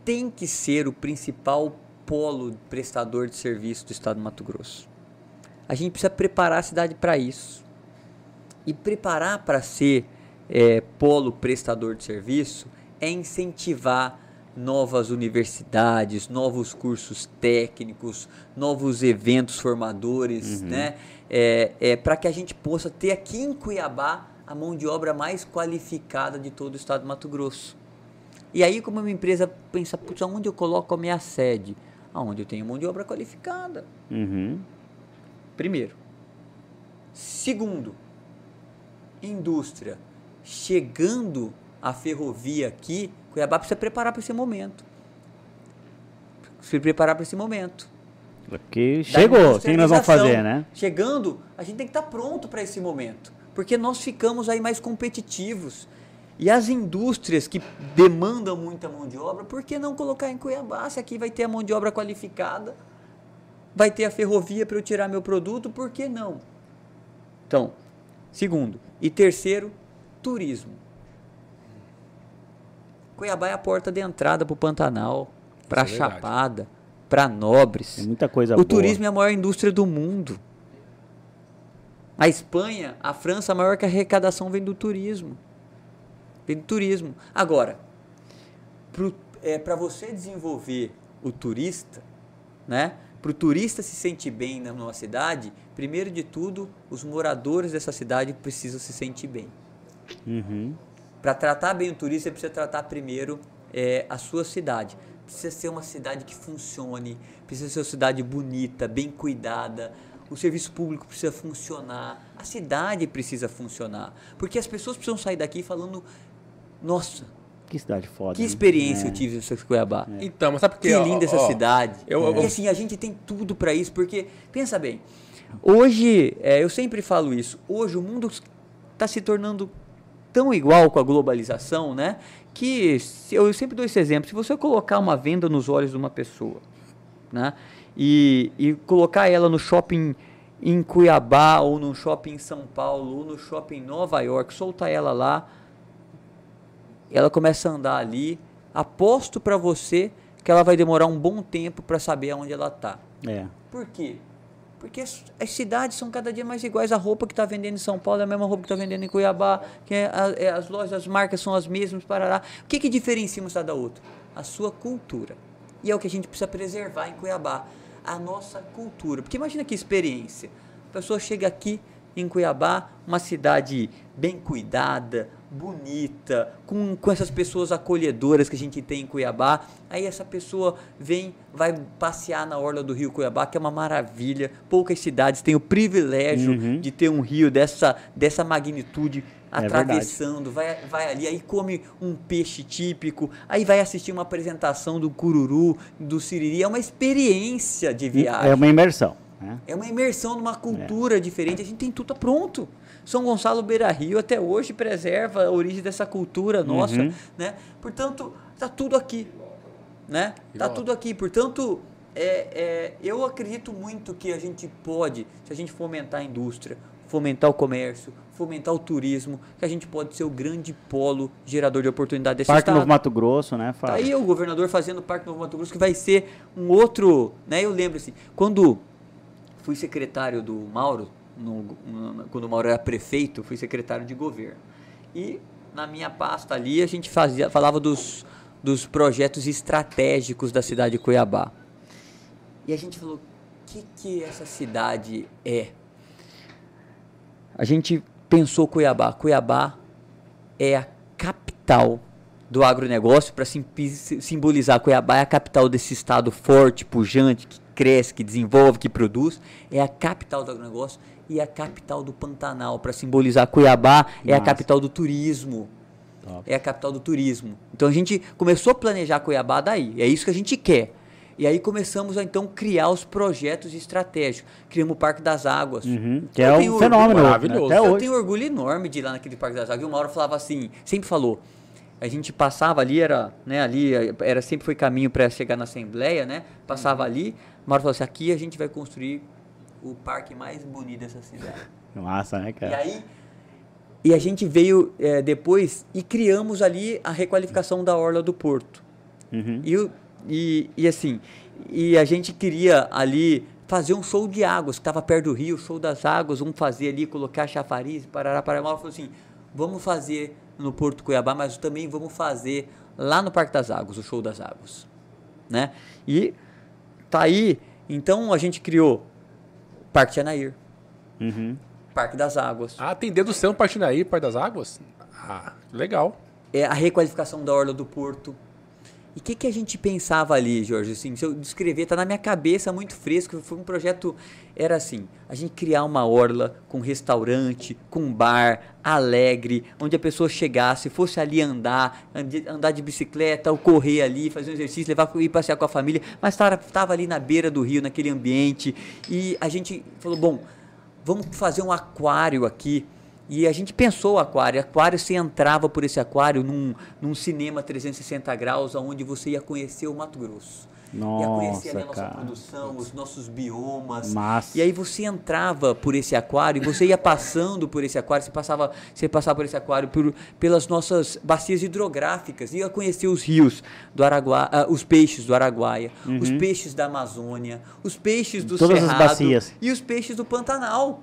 tem que ser o principal polo prestador de serviço do estado do Mato Grosso. A gente precisa preparar a cidade para isso. E preparar para ser é, polo prestador de serviço é incentivar novas universidades, novos cursos técnicos, novos eventos formadores, né? É, é, para que a gente possa ter aqui em Cuiabá a mão de obra mais qualificada de todo o estado do Mato Grosso. E aí, como uma empresa pensa, putz, aonde eu coloco a minha sede? Aonde eu tenho mão de obra qualificada. Uhum. Primeiro. Segundo, indústria. Chegando a ferrovia aqui, Cuiabá precisa preparar para esse momento. Se preparar para esse momento. Porque chegou, o que nós vamos fazer, né? Chegando, a gente tem que estar pronto para esse momento. Porque nós ficamos aí mais competitivos. E as indústrias que demandam muita mão de obra, por que não colocar em Cuiabá? Se aqui vai ter a mão de obra qualificada, vai ter a ferrovia para eu tirar meu produto, por que não? Então, segundo. E terceiro, turismo. Cuiabá é a porta de entrada para o Pantanal, para é. Chapada, para Nobres. Tem muita coisa O boa. turismo é a maior indústria do mundo. A Espanha, a França, a maior que arrecadação vem do turismo. Vem do turismo. Agora, para você desenvolver o turista, né? Para o turista se sentir bem na- numa cidade, primeiro de tudo, os moradores dessa cidade precisam se sentir bem. Uhum. Para tratar bem o turista, você precisa tratar primeiro é, a sua cidade. Precisa ser uma cidade que funcione, precisa ser uma cidade bonita, bem cuidada. O serviço público precisa funcionar, a cidade precisa funcionar. Porque as pessoas precisam sair daqui falando: nossa, Que cidade foda. que né? experiência É. eu tive em Cuiabá. Então, mas sabe por quê? Que Ó, linda essa ó, cidade. eu- eu- e assim, a gente tem tudo para isso, porque, pensa bem, hoje, é, eu sempre falo isso, hoje o mundo está se tornando tão igual com a globalização, né? Que eu sempre dou esse exemplo, se você colocar uma venda nos olhos de uma pessoa, né? E, e colocar ela no shopping em Cuiabá, ou no shopping em São Paulo, ou no shopping em Nova York, soltar ela lá, ela começa a andar ali, aposto para você que ela vai demorar um bom tempo para saber aonde ela tá. É. Por quê? Porque as, as cidades são cada dia mais iguais. A roupa que está vendendo em São Paulo é a mesma roupa que está vendendo em Cuiabá. Que é é as lojas, as marcas são as mesmas. Parará. O que, que diferencia uma cidade da outra? A sua cultura. E é o que a gente precisa preservar em Cuiabá. A nossa cultura. Porque imagina que experiência. A pessoa chega aqui em Cuiabá, uma cidade bem cuidada, bonita, com, com essas pessoas acolhedoras que a gente tem em Cuiabá. Aí essa pessoa vem, vai passear na orla do rio Cuiabá, que é uma maravilha. Poucas cidades têm o privilégio Uhum. de ter um rio dessa, dessa magnitude atravessando, vai, vai ali, aí come um peixe típico, aí vai assistir uma apresentação do cururu, do siriri. É uma experiência de viagem. É uma imersão. Né? É uma imersão numa cultura diferente. A gente tem tudo pronto. São Gonçalo Beira Rio até hoje preserva a origem dessa cultura nossa, Uhum. né? Portanto, tá tudo aqui, né? Tá tudo aqui. Portanto, é, é, eu acredito muito que a gente pode, se a gente fomentar a indústria, fomentar o comércio, fomentar o turismo, que a gente pode ser o grande polo gerador de oportunidade desse Parque estado. Novo Mato Grosso, né, Tá Fábio? aí o governador fazendo o Parque Novo Mato Grosso, que vai ser um outro. Né? Eu lembro assim, quando fui secretário do Mauro, no- no- quando o Mauro era prefeito, fui secretário de governo. E na minha pasta ali a gente fazia, falava dos, dos projetos estratégicos da cidade de Cuiabá. E a gente falou: o que, que essa cidade é? A gente pensou Cuiabá. Cuiabá é a capital do agronegócio, para simbolizar Cuiabá é a capital desse estado forte, pujante, que cresce, que desenvolve, que produz, é a capital do agronegócio e a capital do Pantanal, para simbolizar Cuiabá é a capital do turismo. Top. É a capital do turismo. Então a gente começou a planejar Cuiabá daí. É isso que a gente quer. E aí começamos a então criar os projetos estratégicos. Criamos o Parque das Águas. Uhum, que Eu é um fenômeno. orgulho, né, maravilhoso. Até eu hoje. tenho orgulho enorme de ir lá naquele Parque das Águas. E o Mauro falava assim, sempre falou. A gente passava ali, era, né, ali, era sempre foi caminho para chegar na Assembleia, né? Passava ali, o Mauro falou assim, aqui a gente vai construir o parque mais bonito dessa cidade. Massa, né, E cara? aí, e a gente veio eh, depois e criamos ali a requalificação da Orla do Porto. Uhum. E, e, e assim, e a gente queria ali fazer um show de águas, que estava perto do rio, show das águas, vamos fazer ali, colocar chafariz, parará, parará. Ela falou assim, vamos fazer no Porto Cuiabá, mas também vamos fazer lá no Parque das Águas, o show das águas, né? E tá aí, então a gente criou Parque Janair, Uhum. Parque das Águas, Ah, tem dedo seu no Partinaí, Par das Águas? Ah, legal. é a requalificação da Orla do Porto. E o que, que a gente pensava ali, Jorge? Assim, se eu descrever, tá na minha cabeça muito fresco. Foi um projeto, era assim, a gente criar uma orla com restaurante, com bar, alegre, onde a pessoa chegasse, fosse ali andar, andar de bicicleta, ou correr ali, fazer um exercício, levar ir passear com a família, mas estava ali na beira do rio, naquele ambiente. E a gente falou, bom, vamos fazer um aquário aqui. E a gente pensou o aquário. Aquário, você entrava por esse aquário num, num cinema 360 graus, onde você ia conhecer o Mato Grosso. Ia conhecer a Nossa, nossa cara. produção, os nossos biomas. Massa. E aí você entrava por esse aquário, e você ia passando por esse aquário, você passava, você passava por esse aquário por, pelas nossas bacias hidrográficas, ia conhecer os rios do Araguá, ah, os peixes do Araguaia, os peixes da Amazônia, os peixes do Uhum. Todas as Cerrado bacias. e os peixes do Pantanal.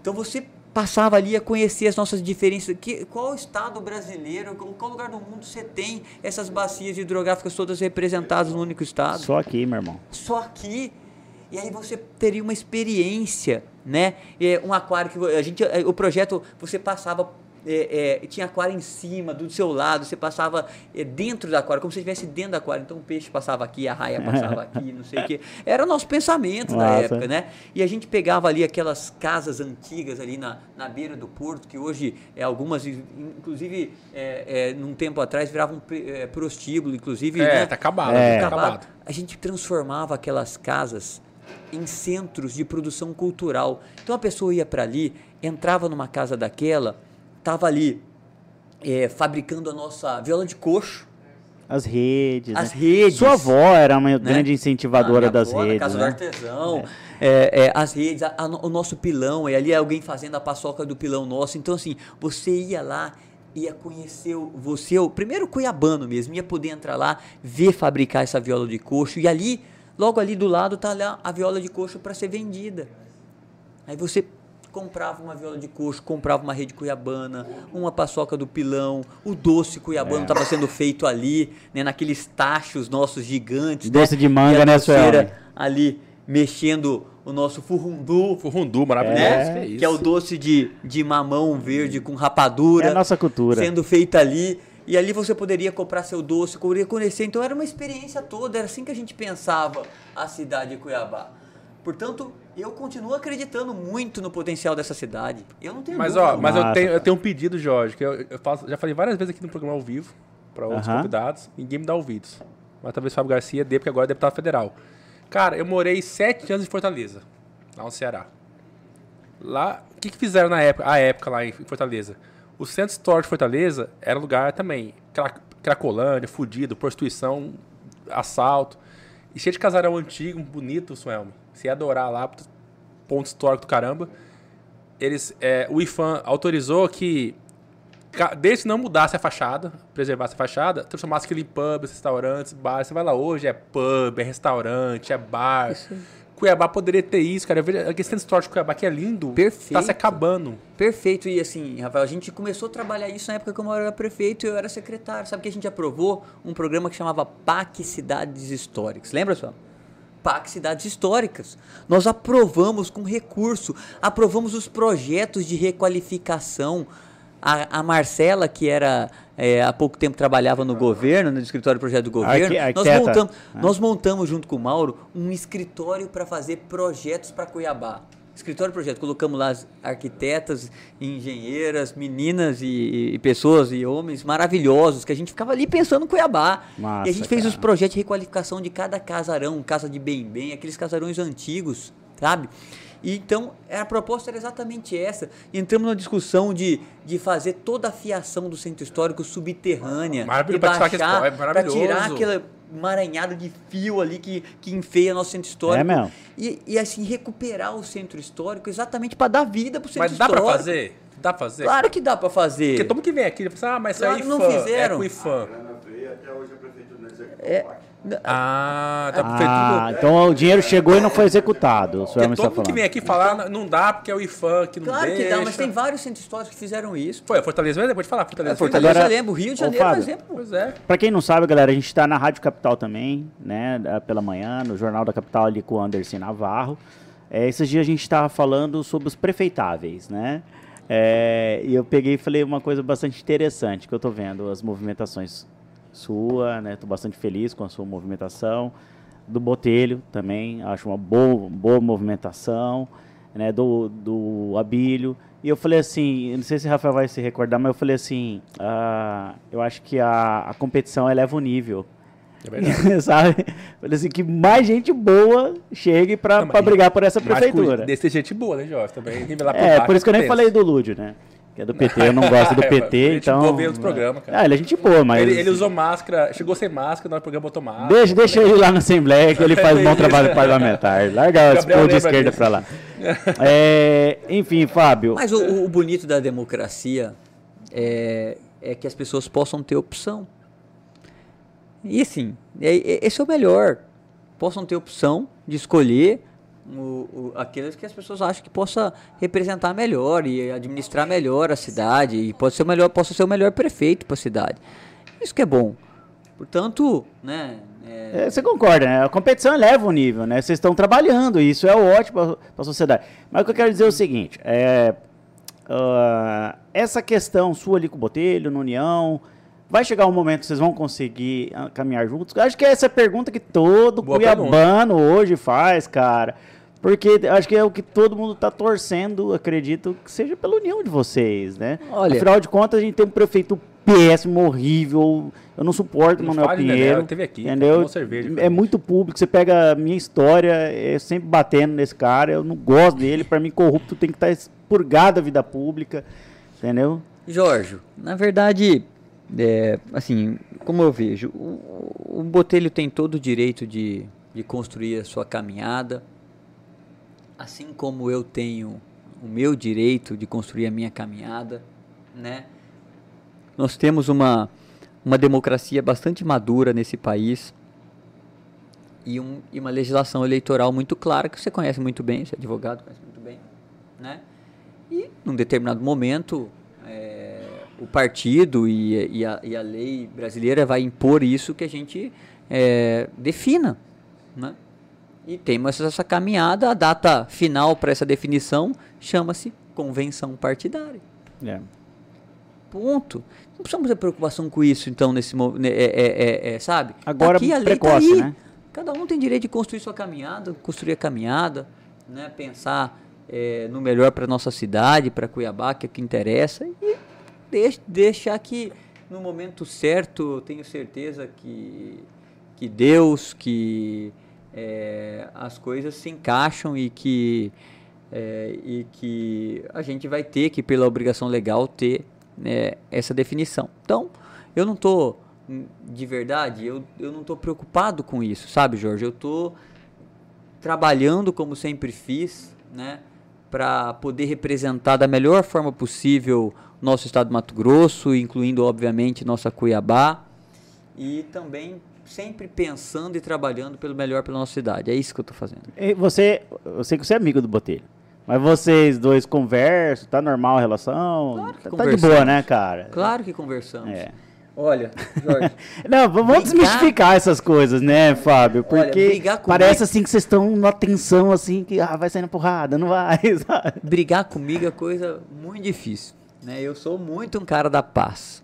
Então você passava ali a conhecer as nossas diferenças. Que, qual estado brasileiro, qual qual lugar do mundo você tem essas bacias hidrográficas todas representadas no único estado? Só aqui, meu irmão. só aqui. E aí você teria uma experiência, né? É, um aquário que a gente, é, o projeto você passava é, é, tinha aquário em cima, do seu lado, você passava é, dentro do aquário, como se estivesse dentro do aquário. Então o peixe passava aqui, a raia passava aqui, não sei o quê. Era o nosso pensamento na Massa. época, né? E a gente pegava ali aquelas casas antigas ali na, na beira do porto, que hoje é algumas, inclusive, é, é, num tempo atrás viravam é, prostíbulo, inclusive. É, né? tá acabado, É. tá acabado. acabado. A gente transformava aquelas casas em centros de produção cultural. Então a pessoa ia para ali, entrava numa casa daquela, tava ali é, fabricando a nossa viola de coxo. As redes. As né? redes. Sua avó era uma né? grande incentivadora das avó, na redes. Casa né? do Artesão, é, é, as redes, a- a o nosso pilão, e ali alguém fazendo a paçoca do pilão nosso. Então, assim, você ia lá, ia conhecer você, o primeiro cuiabano mesmo, ia poder entrar lá, ver fabricar essa viola de coxo, e ali, logo ali do lado, tá lá a viola de coxo para ser vendida. Aí você comprava uma viola de coxo, comprava uma rede cuiabana, uma paçoca do pilão, o doce cuiabano É. estava sendo feito ali, né, naqueles tachos nossos gigantes. Doce né? de manga, né, Sueli? Ali mexendo o nosso furrundu, Furrundu, maravilhoso. né? Que, Que é o doce de, de mamão verde com rapadura É a nossa cultura. sendo feita ali. E ali você poderia comprar seu doce, poderia conhecer. Então era uma experiência toda, era assim que a gente pensava a cidade de Cuiabá. Portanto, Eu continuo acreditando muito no potencial dessa cidade. Eu não tenho Mas, dúvida. ó, mas eu tenho, eu tenho um pedido, Jorge, que eu, eu faço- já falei várias vezes aqui no programa ao vivo, para outros Aham. convidados, ninguém me dá ouvidos. Mas talvez o Fábio Garcia dê, porque agora é deputado federal. Cara, eu morei sete anos em Fortaleza, lá no Ceará. Lá, o que, que fizeram na época, a época lá em Fortaleza? O centro histórico de Fortaleza era lugar também, cra- cracolândia, fudido, prostituição, assalto. E cheio de casarão antigo, bonito, Suelme. Você ia adorar lá, ponto histórico do caramba. Eles, é, o IFAM autorizou que, desde que não mudasse a fachada, preservasse a fachada, transformasse aquilo em pubs, restaurantes, bares. Você vai lá hoje, é pub, é restaurante, é bar. Cuiabá poderia ter isso, cara. Eu vejo aquele centro histórico de Cuiabá que é lindo. Perfeito. Tá se acabando. Perfeito, e assim, Rafael, a gente começou a trabalhar isso na época que eu era prefeito e eu era secretário. Sabe que a gente aprovou um programa que chamava PAC Cidades Históricas. Lembra só? PAC Cidades Históricas. Nós aprovamos com recurso, aprovamos os projetos de requalificação. A, a Marcela, que era é, há pouco tempo trabalhava no governo, no escritório de projeto do governo, nós, montamos, Ah. nós montamos junto com o Mauro um escritório para fazer projetos para Cuiabá. Escritório projeto, colocamos lá as arquitetas, engenheiras, meninas e, e pessoas e homens maravilhosos que a gente ficava ali pensando em Cuiabá. Massa, e a gente fez cara. os projetos de requalificação de cada casarão, casa de bem bem, aqueles casarões antigos, sabe? E então a proposta era exatamente essa. Entramos numa discussão de, de fazer toda a fiação do centro histórico subterrânea, Maravilhoso, e pra tirar é tirar aquela emaranhada de fio ali que, que enfeia nosso centro histórico. É mesmo. E, e assim, recuperar o centro histórico exatamente para dar vida pro centro Mas dá histórico. pra fazer? Dá pra fazer? Claro que dá pra fazer. Porque todo mundo que vem aqui, ele fala assim, ah, mas isso Claro é que não IFAM, fizeram. é com IFAM. Grana veio até hoje a prefeitura não executou É, o. Ah, tá Ah, então o dinheiro chegou e não foi executado. Porque todo está mundo que vem aqui falar, não dá porque é o IFAM que não Claro deixa. que dá, mas tem vários centros históricos que fizeram isso. Foi, a Fortaleza mesmo? Pode falar, Fortaleza. É, Fortaleza, Agora- eu lembro, Rio de Ô, Janeiro, por Fábio. exemplo. Pois é. Pra quem não sabe, galera, a gente tá na Rádio Capital também, né? Pela manhã, no Jornal da Capital ali com o Anderson Navarro. É, esses dias a gente tava falando sobre os prefeitáveis, né? É, e eu peguei e falei uma coisa bastante interessante, que eu tô vendo as movimentações sua, né? Tô bastante feliz com a sua movimentação. Do Botelho também, acho uma boa, boa movimentação, né? Do, do Abílio. E eu falei assim, não sei se o Rafael vai se recordar, mas eu falei assim, ah, eu acho que a, a competição eleva o nível. É verdade. sabe? Falei assim, que mais gente boa chegue pra, Não, mas- pra brigar por essa prefeitura. Desse gente boa, né, Jorge? Também nivelar por É, por isso que eu nem pensa. falei do Lúdio, né? Que é do PT, eu não gosto do É, PT, então... veio programa, cara. Ah, ele é gente boa, mas... Ele, ele usou máscara, chegou sem máscara, nós programa botou máscara. Deixa, deixa ele lá na Assembleia que ele faz um bom Isso. trabalho parlamentar. Larga Gabriel povo de esquerda pra lá. É, enfim, Fábio. Mas o, o bonito da democracia é, é que as pessoas possam ter opção. E assim, é- é- esse é o melhor. Possam ter opção de escolher o, o- aqueles que as pessoas acham que possa representar melhor e administrar melhor a cidade e pode ser o melhor, possa ser o melhor prefeito para a cidade. Isso que é bom. Portanto, né? é- É, você concorda, né? A competição eleva o nível, né? Vocês estão trabalhando, e isso é ótimo para a sociedade. Mas o que eu quero dizer é o seguinte: é, ah, essa questão sua ali com o Botelho, no União, vai chegar um momento que vocês vão conseguir ah, caminhar juntos? Acho que essa é a pergunta que todo Boa cuiabano hoje faz, cara. Porque acho que é o que todo mundo está torcendo, acredito, que seja pela união de vocês, né? Olha- Afinal de contas, a gente tem um prefeito péssimo, horrível. Eu não suporto o Não Manuel Nenel, Pinheiro. teve aqui, entendeu? cerveja é muito público. Você pega a minha história, é sempre batendo nesse cara. Eu não gosto dele. Para mim, corrupto tem que estar expurgado da vida pública. Entendeu? Jorge, na verdade, é, assim, como eu vejo, o, o Botelho tem todo o direito de, de construir a sua caminhada, assim como eu tenho o meu direito de construir a minha caminhada, né? Nós temos uma, uma democracia bastante madura nesse país e, um, e uma legislação eleitoral muito clara, que você conhece muito bem, você é advogado, conhece muito bem, né? E, num determinado momento, é, o partido e, e a, e a lei brasileira vai impor isso que a gente é, defina, né? E temos essa caminhada, a data final para essa definição chama-se convenção partidária. É. Ponto. Não precisamos ter preocupação com isso, então, nesse momento, é, é, é, é, sabe? Agora, Tá aqui, a tá precoce, aí. né? Cada um tem direito de construir sua caminhada, construir a caminhada, né, pensar é, no melhor para nossa cidade, para Cuiabá, que é o que interessa, e deix, deixar que no momento certo, eu tenho certeza que, que Deus, que é, as coisas se encaixam e que, é, e que a gente vai ter que, pela obrigação legal, ter né, essa definição. Então, eu não estou, de verdade, eu, eu não estou preocupado com isso, sabe, Jorge? Eu estou trabalhando como sempre fiz, né? para poder representar da melhor forma possível nosso estado de Mato Grosso, incluindo obviamente nossa Cuiabá, e também sempre pensando e trabalhando pelo melhor pela nossa cidade. É isso que eu estou fazendo. E você, eu sei que você é amigo do Botelho. Mas vocês dois conversam, tá normal a relação? Claro que tá, tá de boa, né, cara? Claro que conversamos. É. Olha, Jorge. Não, vamos Brigar- desmistificar essas coisas, né, Fábio? Olha, Porque comigo- parece assim que vocês estão numa tensão assim que ah, vai sair na porrada, não vai, sabe? brigar comigo é coisa muito difícil, né? Eu sou muito um cara da paz.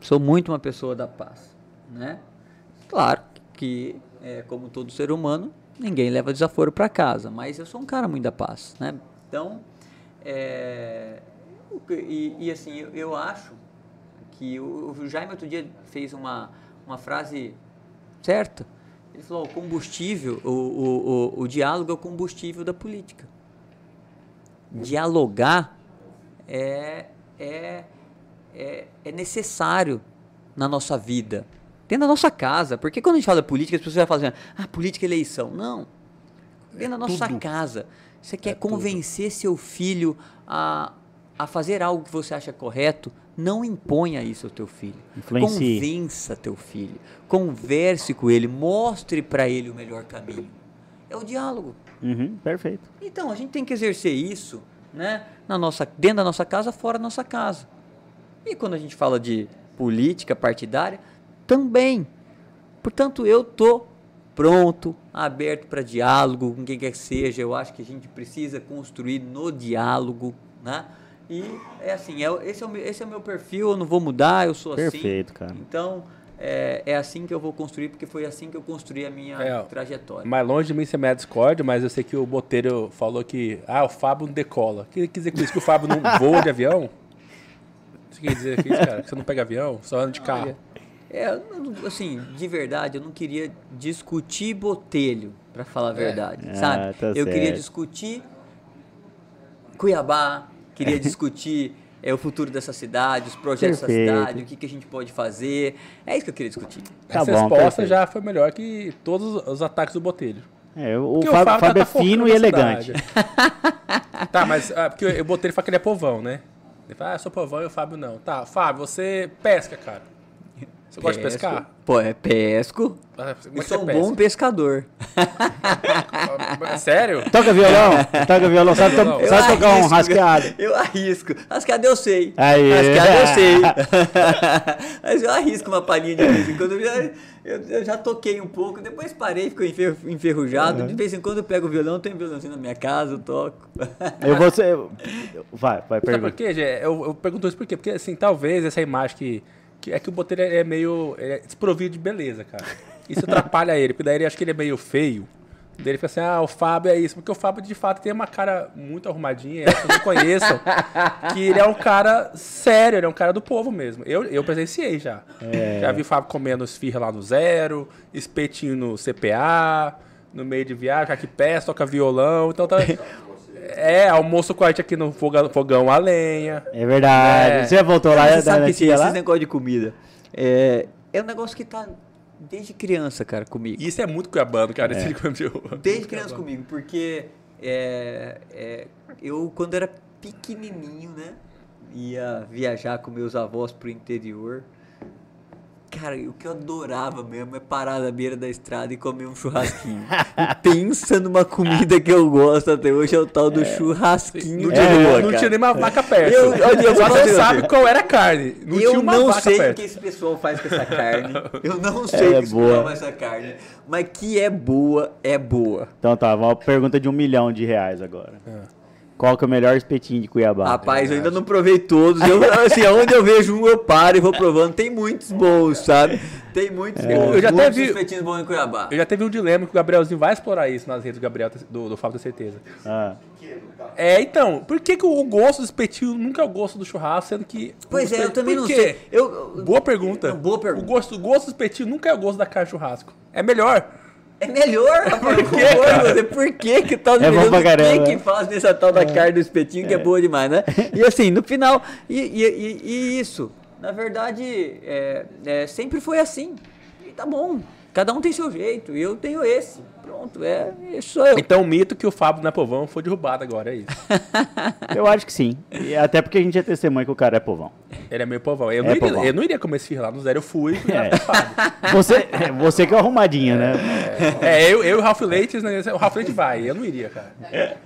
Sou muito uma pessoa da paz, né? Claro que, é, como todo ser humano, ninguém leva desaforo para casa, mas eu sou um cara muito da paz, né? Então, é, e, e assim, eu, eu acho que o, o Jaime outro dia fez uma, uma frase certa. Ele falou, o combustível, o, o, o, o diálogo é o combustível da política dialogar é, é, é, é necessário na nossa vida, dentro da nossa casa. Porque quando a gente fala política, as pessoas falam assim, ah, política é eleição. Não. Dentro da nossa casa. Você quer convencer seu filho a, a fazer algo que você acha correto, não imponha isso ao teu filho. Influencie. Convença teu filho. Converse com ele, mostre para ele o melhor caminho. É o diálogo. Uhum, perfeito. Então, a gente tem que exercer isso, né, na nossa, dentro da nossa casa, fora da nossa casa. E quando a gente fala de política partidária, também. Portanto, eu tô pronto, aberto para diálogo com quem quer que seja. Eu acho que a gente precisa construir no diálogo, né? E é assim, é, esse, é o, meu- esse é o meu perfil, eu não vou mudar, eu sou assim. Perfeito, cara. Então, é, é assim que eu vou construir, porque foi assim que eu construí a minha É, trajetória. Mais longe de mim ser minha discórdia, mas eu sei que o Boteiro falou que ah, o Fábio não decola. O que quer dizer com isso? Que o Fábio não voa de avião? Você quer dizer com isso, cara? Que você não pega avião? Só anda de carro. É, assim, de verdade, eu não queria discutir botelho, pra falar a verdade, Ah, sabe? tá eu queria certo. discutir Cuiabá, queria discutir é, o futuro dessa cidade, os projetos Perfeito. dessa cidade, o que, que a gente pode fazer. É isso que eu queria discutir. Tá Essa bom, resposta perfeito. já foi melhor que todos os ataques do Botelho. É, o Fábio, já Fábio é focando fino e elegante. tá, mas ah, porque o Botelho fala que ele é povão, né? Ele fala, ah, eu sou povão e o Fábio não. Tá, Fábio, você pesca, cara. Você gosta de Pesco. pescar? Pô, é pesco. Ah, é sou você um pesca? bom pescador. Sério? Toca violão? Toca violão, sabe, to- Violão. sabe tocar um rasqueado? Eu arrisco. Rasqueado eu sei. Aí. Rasqueado eu sei. Mas eu arrisco uma palhinha de vez em quando. Eu já, eu, eu já toquei um pouco, depois parei, ficou enfer- enferrujado. De vez em quando eu pego o violão, tem um violãozinho na minha casa, eu toco. Eu vou ser... Vai, vai, Sabe por quê, Gê? Eu, eu pergunto isso por quê? Porque, assim, talvez essa imagem que... que é que o Botelho é meio é desprovido de beleza, cara. Isso atrapalha ele, porque daí ele acha que ele é meio feio. Daí ele fica assim, ah, o Fábio é isso. Porque o Fábio, de fato, tem uma cara muito arrumadinha, pessoas não conheçam. que ele é um cara sério, ele é um cara do povo mesmo. Eu, eu presenciei já. Já vi o Fábio comendo esfirra lá no zero, espetinho no CPA, no meio de viagem, aqui pé, toca violão. Então tá... É, almoço com a gente aqui no fogão, fogão a lenha. É verdade. É. Você já voltou lá você da, sabe da que lá? negócios de comida é, é um negócio que tá desde criança, cara, comigo. Isso é muito cuiabano, cara. Esse negócio de- Desde criança comigo, porque é, é, eu, quando era pequenininho, né, ia viajar com meus avós pro interior. Cara, o que eu adorava mesmo é parar na beira da estrada e comer um churrasquinho. E Pensa numa comida que eu gosto até hoje, é o tal do churrasquinho Não de tinha, rua, não tinha nem uma vaca perto. Eu- olha, eu Só você sabe assim. qual era a carne. Não eu tinha uma não vaca sei o que esse pessoal faz com essa carne. Eu não sei o É que esse pessoal faz com essa carne. Mas que é boa, é boa. Então tá, uma pergunta de um milhão de reais agora. É. Qual que é o melhor espetinho de Cuiabá? Rapaz, eu ainda não provei todos. Eu, assim, aonde eu vejo um, eu paro e vou provando. Tem muitos bons, sabe? Tem muitos bons. Eu já até muitos vi- espetinhos bons em Cuiabá. Eu já teve um dilema que o Gabrielzinho vai explorar isso nas redes do Gabriel, do, do Fábio da Certeza. Ah, É, então, por que, que o gosto do espetinho nunca é o gosto do churrasco, sendo que. Pois é, eu também não sei. Eu, eu- Boa pergunta. Não, boa pergunta. O gosto, o gosto do espetinho nunca é o gosto da carne de churrasco. É melhor. É melhor, rapaz. Por cara? Você, por que que tá É bom pra caramba. que que faz nessa tal da carne do espetinho que é boa demais, né? E assim, no final, e, e- e- e isso, na verdade, é, é, sempre foi assim. E tá bom. Cada um tem seu jeito, e eu tenho esse. Pronto, é, esse sou eu. Então o mito que o Fábio não é povão foi derrubado agora, é isso. eu acho que sim. E até porque a gente é testemunha que o cara é povão. Ele é meio povão. Eu, É não, iria, povão. eu não iria comer esse lá no zero, eu fui. É. pro Fábio. Você, você que é o arrumadinho, né? É, eu, eu e o Ralph Leite, né, o Ralph Leite vai, eu não iria, cara. É,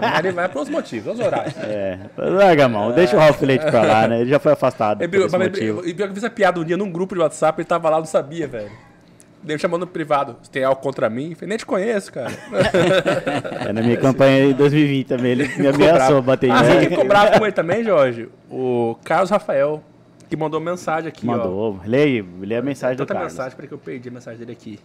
mas ele vai por outros motivos, outros horários. É. Larga a mão, deixa o Ralph Leite pra lá, né? Ele já foi afastado E pior que eu fiz essa piada um dia num grupo de WhatsApp, ele tava lá, não sabia, velho. Daí me chamando no privado, você tem algo contra mim? Eu falei, nem te conheço, cara. É, na minha campanha em 2020 também, ele me ameaçou bater em Ah, mim. ficou bravo com ele também, Jorge? O Carlos Rafael, que mandou mensagem aqui, ó. Mandou. Leia, leia a mensagem do Tanta Carlos. mensagem, peraí que eu perdi a mensagem dele aqui.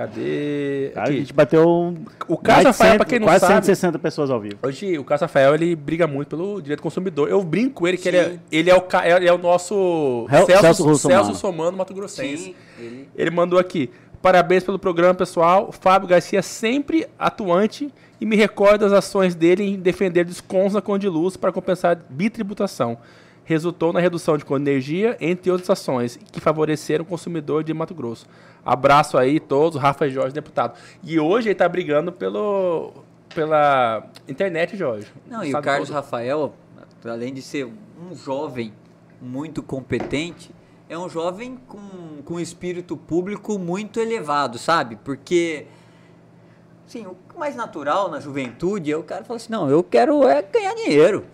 Cadê? Cara, a gente bateu um- O de Rafael, pra quem não quase sabe- 160 pessoas ao vivo. Hoje o Carlos Rafael ele briga muito pelo direito do consumidor. Eu brinco com ele que ele é, ele é o ele é o nosso Hel- Celso, Celso Russomano. Celso Somano Mato Grossense. Sim, ele... Ele mandou aqui: "Parabéns pelo programa, pessoal. Fábio Garcia é sempre atuante e me recorda das ações dele em defender descontos na conta de luz para compensar bitributação. Resultou na redução de conta de energia, entre outras ações que favoreceram o consumidor de Mato Grosso. Abraço aí todos, Rafa e Jorge, deputado. E hoje ele está brigando pelo pela internet, Jorge. Não, e o Carlos todo. Rafael, além de ser um jovem muito competente, é um jovem com, com espírito público muito elevado, sabe? Porque, sim, o mais natural na juventude é o cara falar assim, não, eu quero é ganhar dinheiro.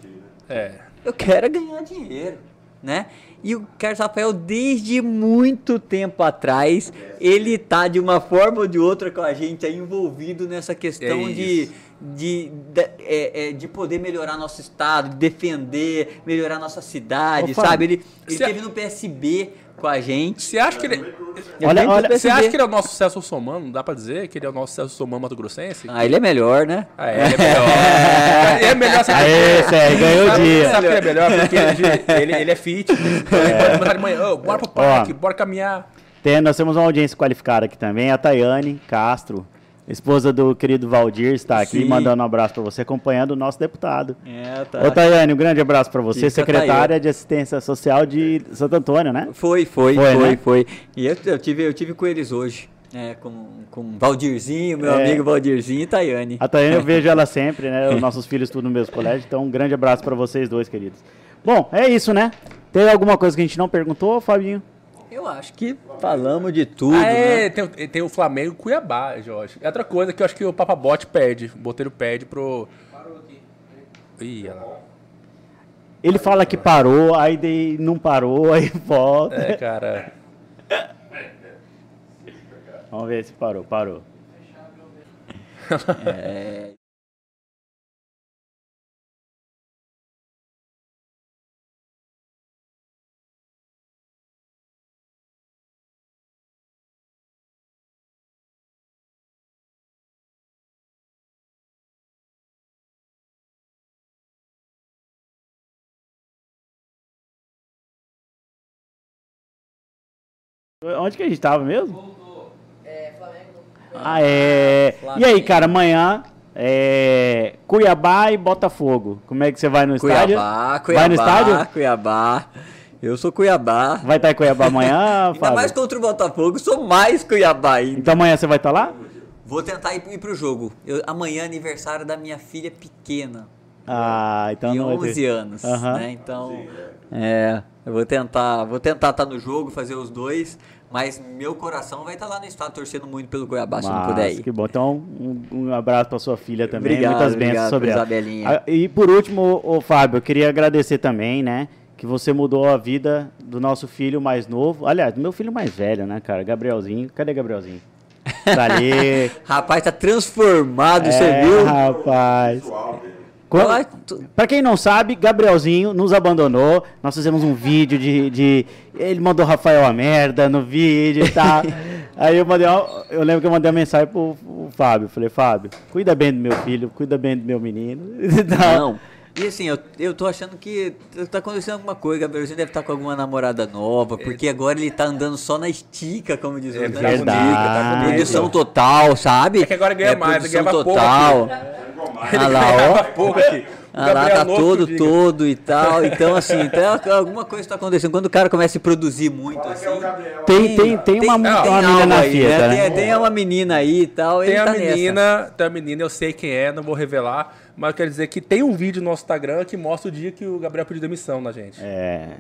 É. Eu quero é ganhar dinheiro, né? E o Carlos Rafael, desde muito tempo atrás, ele tá de uma forma ou de outra com a gente aí envolvido nessa questão É de, de, de, é, é, de poder melhorar nosso estado, de defender, melhorar nossa cidade, Fábio, sabe? Ele, ele se a- esteve no PSB com a gente. Você acha que ele. Olha- olha- Você acha que ele é o nosso Celso Somano? Dá pra dizer que ele é o nosso Celso Somano Mato Grossense? Ah, ele é melhor, né? Ah, é, ele é melhor. ele é melhor sabe Aê? Sérgio, ganhou o dia. Sabe que ele é melhor? Porque ele, ele, ele é fit. Então ele pode começar de manhã, "Ô, bora pro parque, bora caminhar. Tem, nós temos uma audiência qualificada aqui também, a Tayane Castro, esposa do querido Valdir, está aqui Sim. mandando um abraço para você, acompanhando o nosso deputado. É, tá. Ô Tayane, um grande abraço para você, Fica, secretária de Assistência Social de Santo Antônio, né? Foi, foi, Foi, foi, né? foi. E eu, eu tive, eu tive com eles hoje. É, com, com o Valdirzinho, meu É. amigo Valdirzinho e Tayane. A Tayane eu vejo ela sempre, né? Os nossos filhos tudo no mesmo colégio, então um grande abraço para vocês dois, queridos. Bom, é isso, né? Tem alguma coisa que a gente não perguntou, Fabinho? Eu acho que falamos de tudo, Ah, né? é, tem, tem o Flamengo e o Cuiabá, Jorge. É outra coisa que eu acho que o Papabote perde. O Boteiro perde pro. Ih, olha lá. Ele fala que parou, aí daí não parou, aí volta. É, cara. Vamos ver se parou, parou. É, Onde que a gente tava mesmo? Ah, é. E aí, cara, amanhã é Cuiabá e Botafogo. Como é que você vai no estádio? Cuiabá, Cuiabá, Vai no estádio? Cuiabá. Eu sou Cuiabá. Vai estar em Cuiabá amanhã, Ainda Fábio? mais contra o Botafogo, sou mais Cuiabá ainda. Então amanhã você vai estar lá? Vou tentar ir, ir pro jogo. Eu- amanhã é aniversário da minha filha pequena, Ah, então não vai 11 ter. anos, né? Então, é, eu vou tentar, vou tentar estar no jogo, fazer os dois, mas meu coração vai estar lá no estado torcendo muito pelo Cuiabá, se não puder ir. Que bom. Então, um, um abraço para sua filha também. Obrigado, Muitas bênçãos obrigado sobre ela. Isabelinha. Ah, E por último, ô, Fábio, eu queria agradecer também, né? Que você mudou a vida do nosso filho mais novo. Aliás, do meu filho mais velho, né, cara? Gabrielzinho. Cadê Gabrielzinho? Tá ali. Rapaz, tá transformado, você É, viu? rapaz. Dele. Quando- Pra quem não sabe, Gabrielzinho nos abandonou. Nós fizemos um vídeo de. de- ele mandou Rafael a merda no vídeo e tal. Aí eu mandei. uma- Eu lembro que eu mandei uma mensagem pro, pro Fábio. Falei, Fábio, cuida bem do meu filho, cuida bem do meu menino. Não. E assim, eu, eu tô achando que tá acontecendo alguma coisa. Gabrielzinho deve estar com alguma namorada nova, porque agora ele tá andando só na estica, como diz o É outro. verdade. Verdade. Produção total, sabe? É que agora ganha mais, produção ganhava pouco total. Ah lá, ó. Ganhava pouco aqui. Ah lá, Gabriel tá todo, diga. todo e tal. Então, assim, então, alguma coisa está acontecendo. Quando o cara começa a produzir muito, assim. Tem, tem, tem uma, tem uma algo menina na aí, fita, né? Tem, tem uma menina aí e tal. Tem ele a tá nessa. menina, tem a menina, eu sei quem é, não vou revelar, mas eu quero dizer que tem um vídeo no nosso Instagram que mostra o dia que o Gabriel pediu demissão na gente. É.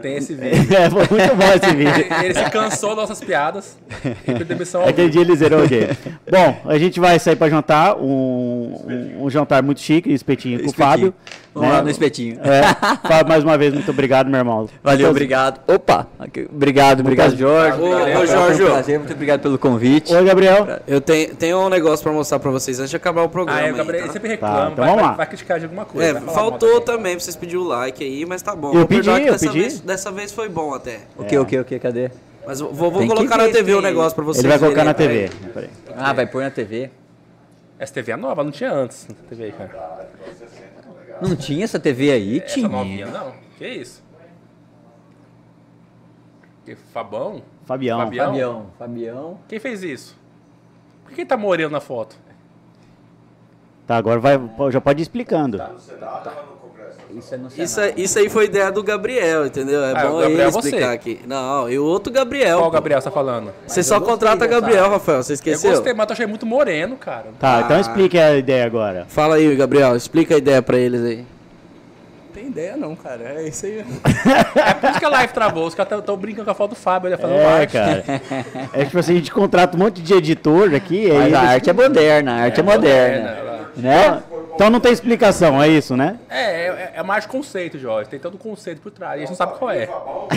Tem esse vídeo. É, foi muito bom esse vídeo. Ele se cansou das nossas piadas e pediu demissão Aquele vivo. dia ele zerou o game. Bom, a gente vai sair pra jantar, um, um, um jantar muito chique, espetinho com o Espetinho. Fábio. Vamos né? lá no espetinho. É, mais uma vez, muito obrigado, meu irmão. Valeu, obrigado. Opa, obrigado, obrigado, Jorge. Ô, ô, Foi um Jorge. prazer, muito obrigado pelo convite. Oi, Gabriel. Eu tenho, tenho um negócio pra mostrar pra vocês antes de acabar o programa. Ah, é, aí, o Gabriel tá? ele sempre reclama, Tá, então vai, vamos vai- lá. vai criticar de alguma coisa. É, vai faltou também pra vocês pedirem o like aí, mas tá bom. Eu pedi, eu dessa pedi. Vez, dessa vez foi bom até. O que, o que, o que, cadê? Mas vou, vou Tem colocar ver na TV o quem- negócio pra vocês Ele vai colocar na verem TV. aí. Peraí. Ah, vai pôr na TV. Essa TV é nova, não tinha antes. essa TV aí, cara. Não tinha essa TV aí? Essa Tinha. novinha, não. Que isso? Que Fabão? Fabião. Fabião? Fabião, Fabião. Quem fez isso? Por que tá moreno na foto? Tá, agora vai, já pode ir explicando. Isso é no Isso, aí- isso aí foi ideia do Gabriel, entendeu? É Ah, o bom Gabriel ele é você. explicar aqui. Não, e o outro Gabriel. Qual pô. Gabriel você tá falando? Você só contrata Gabriel, Rafael. Você Eu esqueceu? gostei, mas eu achei muito moreno, cara. Tá, então Ah. explique a ideia agora. Fala aí, Gabriel. Explica a ideia pra eles aí. Não tem ideia não, cara. É isso aí. É por isso que a live travou. Os caras estão brincando com a foto do Fábio, ele um É, arte. cara. É tipo assim, a gente contrata um monte de editor aqui. Mas aí a eles- arte é moderna, a arte é, moderna. moderna, Né? Então não tem explicação, é isso, né? É, é, é mais conceito, Jorge. Tem todo o conceito por trás. E a gente não sabe qual é.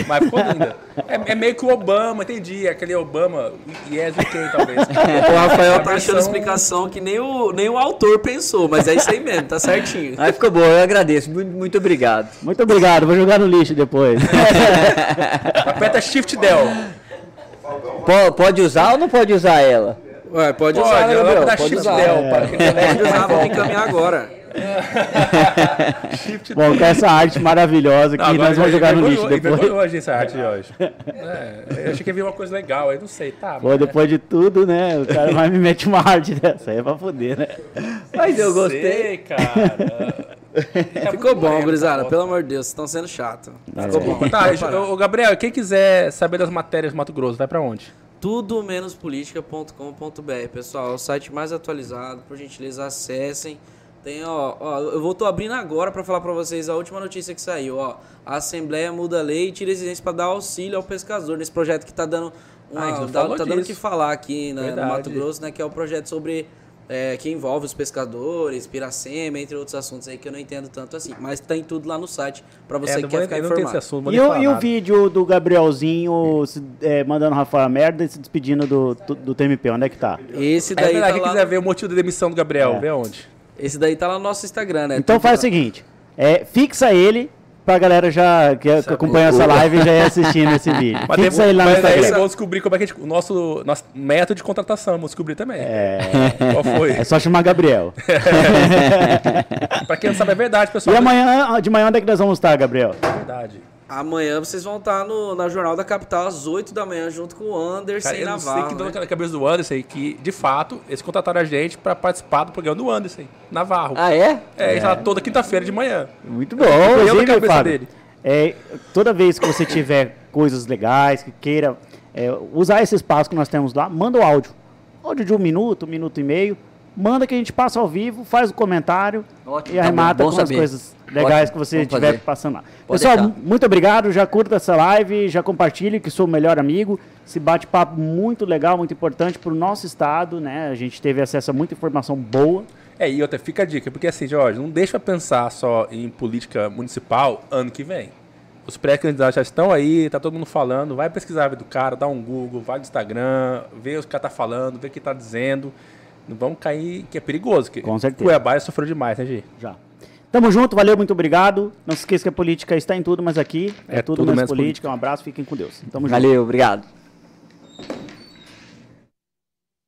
Mas ficou linda. É, é meio que o Obama, entendi. Aquele Obama, yes, ok, talvez. O Rafael tá achando versão- explicação que nem o, nem o autor pensou, mas é isso aí mesmo, tá certinho. Aí ficou bom, eu agradeço. Muito, muito obrigado. Muito obrigado, vou jogar no lixo depois. Aperta Shift Del. Po- pode usar ou não pode usar ela? Ué, pode, Pode, usar, né, Gabriel? dá Pode Shift usar. Del. É. Para que ele Pode usar, vamos encaminhar agora. Shift Bom, com essa arte maravilhosa que Não, nós vamos jogar no lixo depois. a gente essa arte de hoje. É, eu achei que ia vir uma coisa legal, aí não sei, tá. Pô, depois de tudo, né? O cara vai me mete uma arte dessa aí é pra foder, né? Mas eu gostei. Sei, cara. Tá Ficou bom, moreno gurizada. Pelo amor de Deus, vocês estão sendo chato. Ficou bom. Tá, Pode ô, Gabriel, quem quiser saber das matérias do Mato Grosso, vai pra onde? Tudo menos política.com.br. Pessoal, é o site mais atualizado, por gentileza, acessem. Tem, ó, ó, eu vou tô abrindo agora para falar para vocês a última notícia que saiu, ó. A Assembleia muda a lei e tira exigência para dar auxílio ao pescador nesse projeto que tá dando uma, Ah, a gente não dá- falou tá dando o que falar aqui né, no. Mato Grosso, né, que é o projeto sobre é, que envolve os pescadores, piracema, entre outros assuntos aí que eu não entendo tanto assim, mas tem tudo lá no site para você É, que quer ficar informado. assunto, E o, e o vídeo do Gabrielzinho se- é, mandando Rafael a merda e se despedindo do, do, do TMP, onde é que tá? Esse É daí verdade, tá quem lá, quiser ver o motivo da demissão do Gabriel, É. vê onde? esse daí tá lá no nosso Instagram, né? Então faz o seguinte, é, fixa ele pra galera já que, que acompanha essa live já ir assistindo esse vídeo. Mas, Fixa ele lá no mas aí Instagram. vamos descobrir como é que a gente, o nosso, nosso método de contratação, vamos descobrir também. É, Qual foi? é só chamar Gabriel. pra quem não sabe, é verdade, pessoal. E amanhã, de manhã, onde é que nós vamos estar, Gabriel? É verdade. Amanhã vocês vão estar no, na Jornal da Capital às 8 da manhã, junto com o Anderson Cara, e eu não sei Navarro. que deu né? na cabeça do Anderson aí, que de fato eles contrataram a gente pra participar do programa do Anderson, Navarro. Ah, é? é, ele tá toda quinta-feira de manhã. Muito bom. eu na Inclusive, cabeça Fábio, dele. é, toda vez que você tiver coisas legais, que queira é, usar esse espaço que nós temos lá, manda o áudio. Áudio de um minuto, um minuto e meio. Manda que a gente passa ao vivo, faz o comentário Ótimo, e tá bom, arremata bom com as coisas legais Ótimo, que você estiver passando lá. Pode Pessoal, deixar. mu- muito obrigado. Já curta essa live, já compartilhe, que sou o melhor amigo. Esse bate-papo muito legal, muito importante para o nosso estado, né? A gente teve acesso a muita informação boa. É, e outra, fica a dica, porque assim, Jorge, não deixa pensar só em política municipal ano que vem. Os pré-candidatos já estão aí, tá todo mundo falando, vai pesquisar a vida do cara, dá um Google, vai no Instagram, vê o que o cara tá falando, vê o que tá dizendo. Não vamos cair, que é perigoso. Que Com certeza. Cuiabá sofreu demais, né, Gi? Já. Tamo junto, valeu, muito obrigado. Não se esqueça que a política está em tudo, mas aqui é, É tudo, tudo menos menos política. Um abraço, fiquem com Deus. Tamo junto. Valeu, obrigado.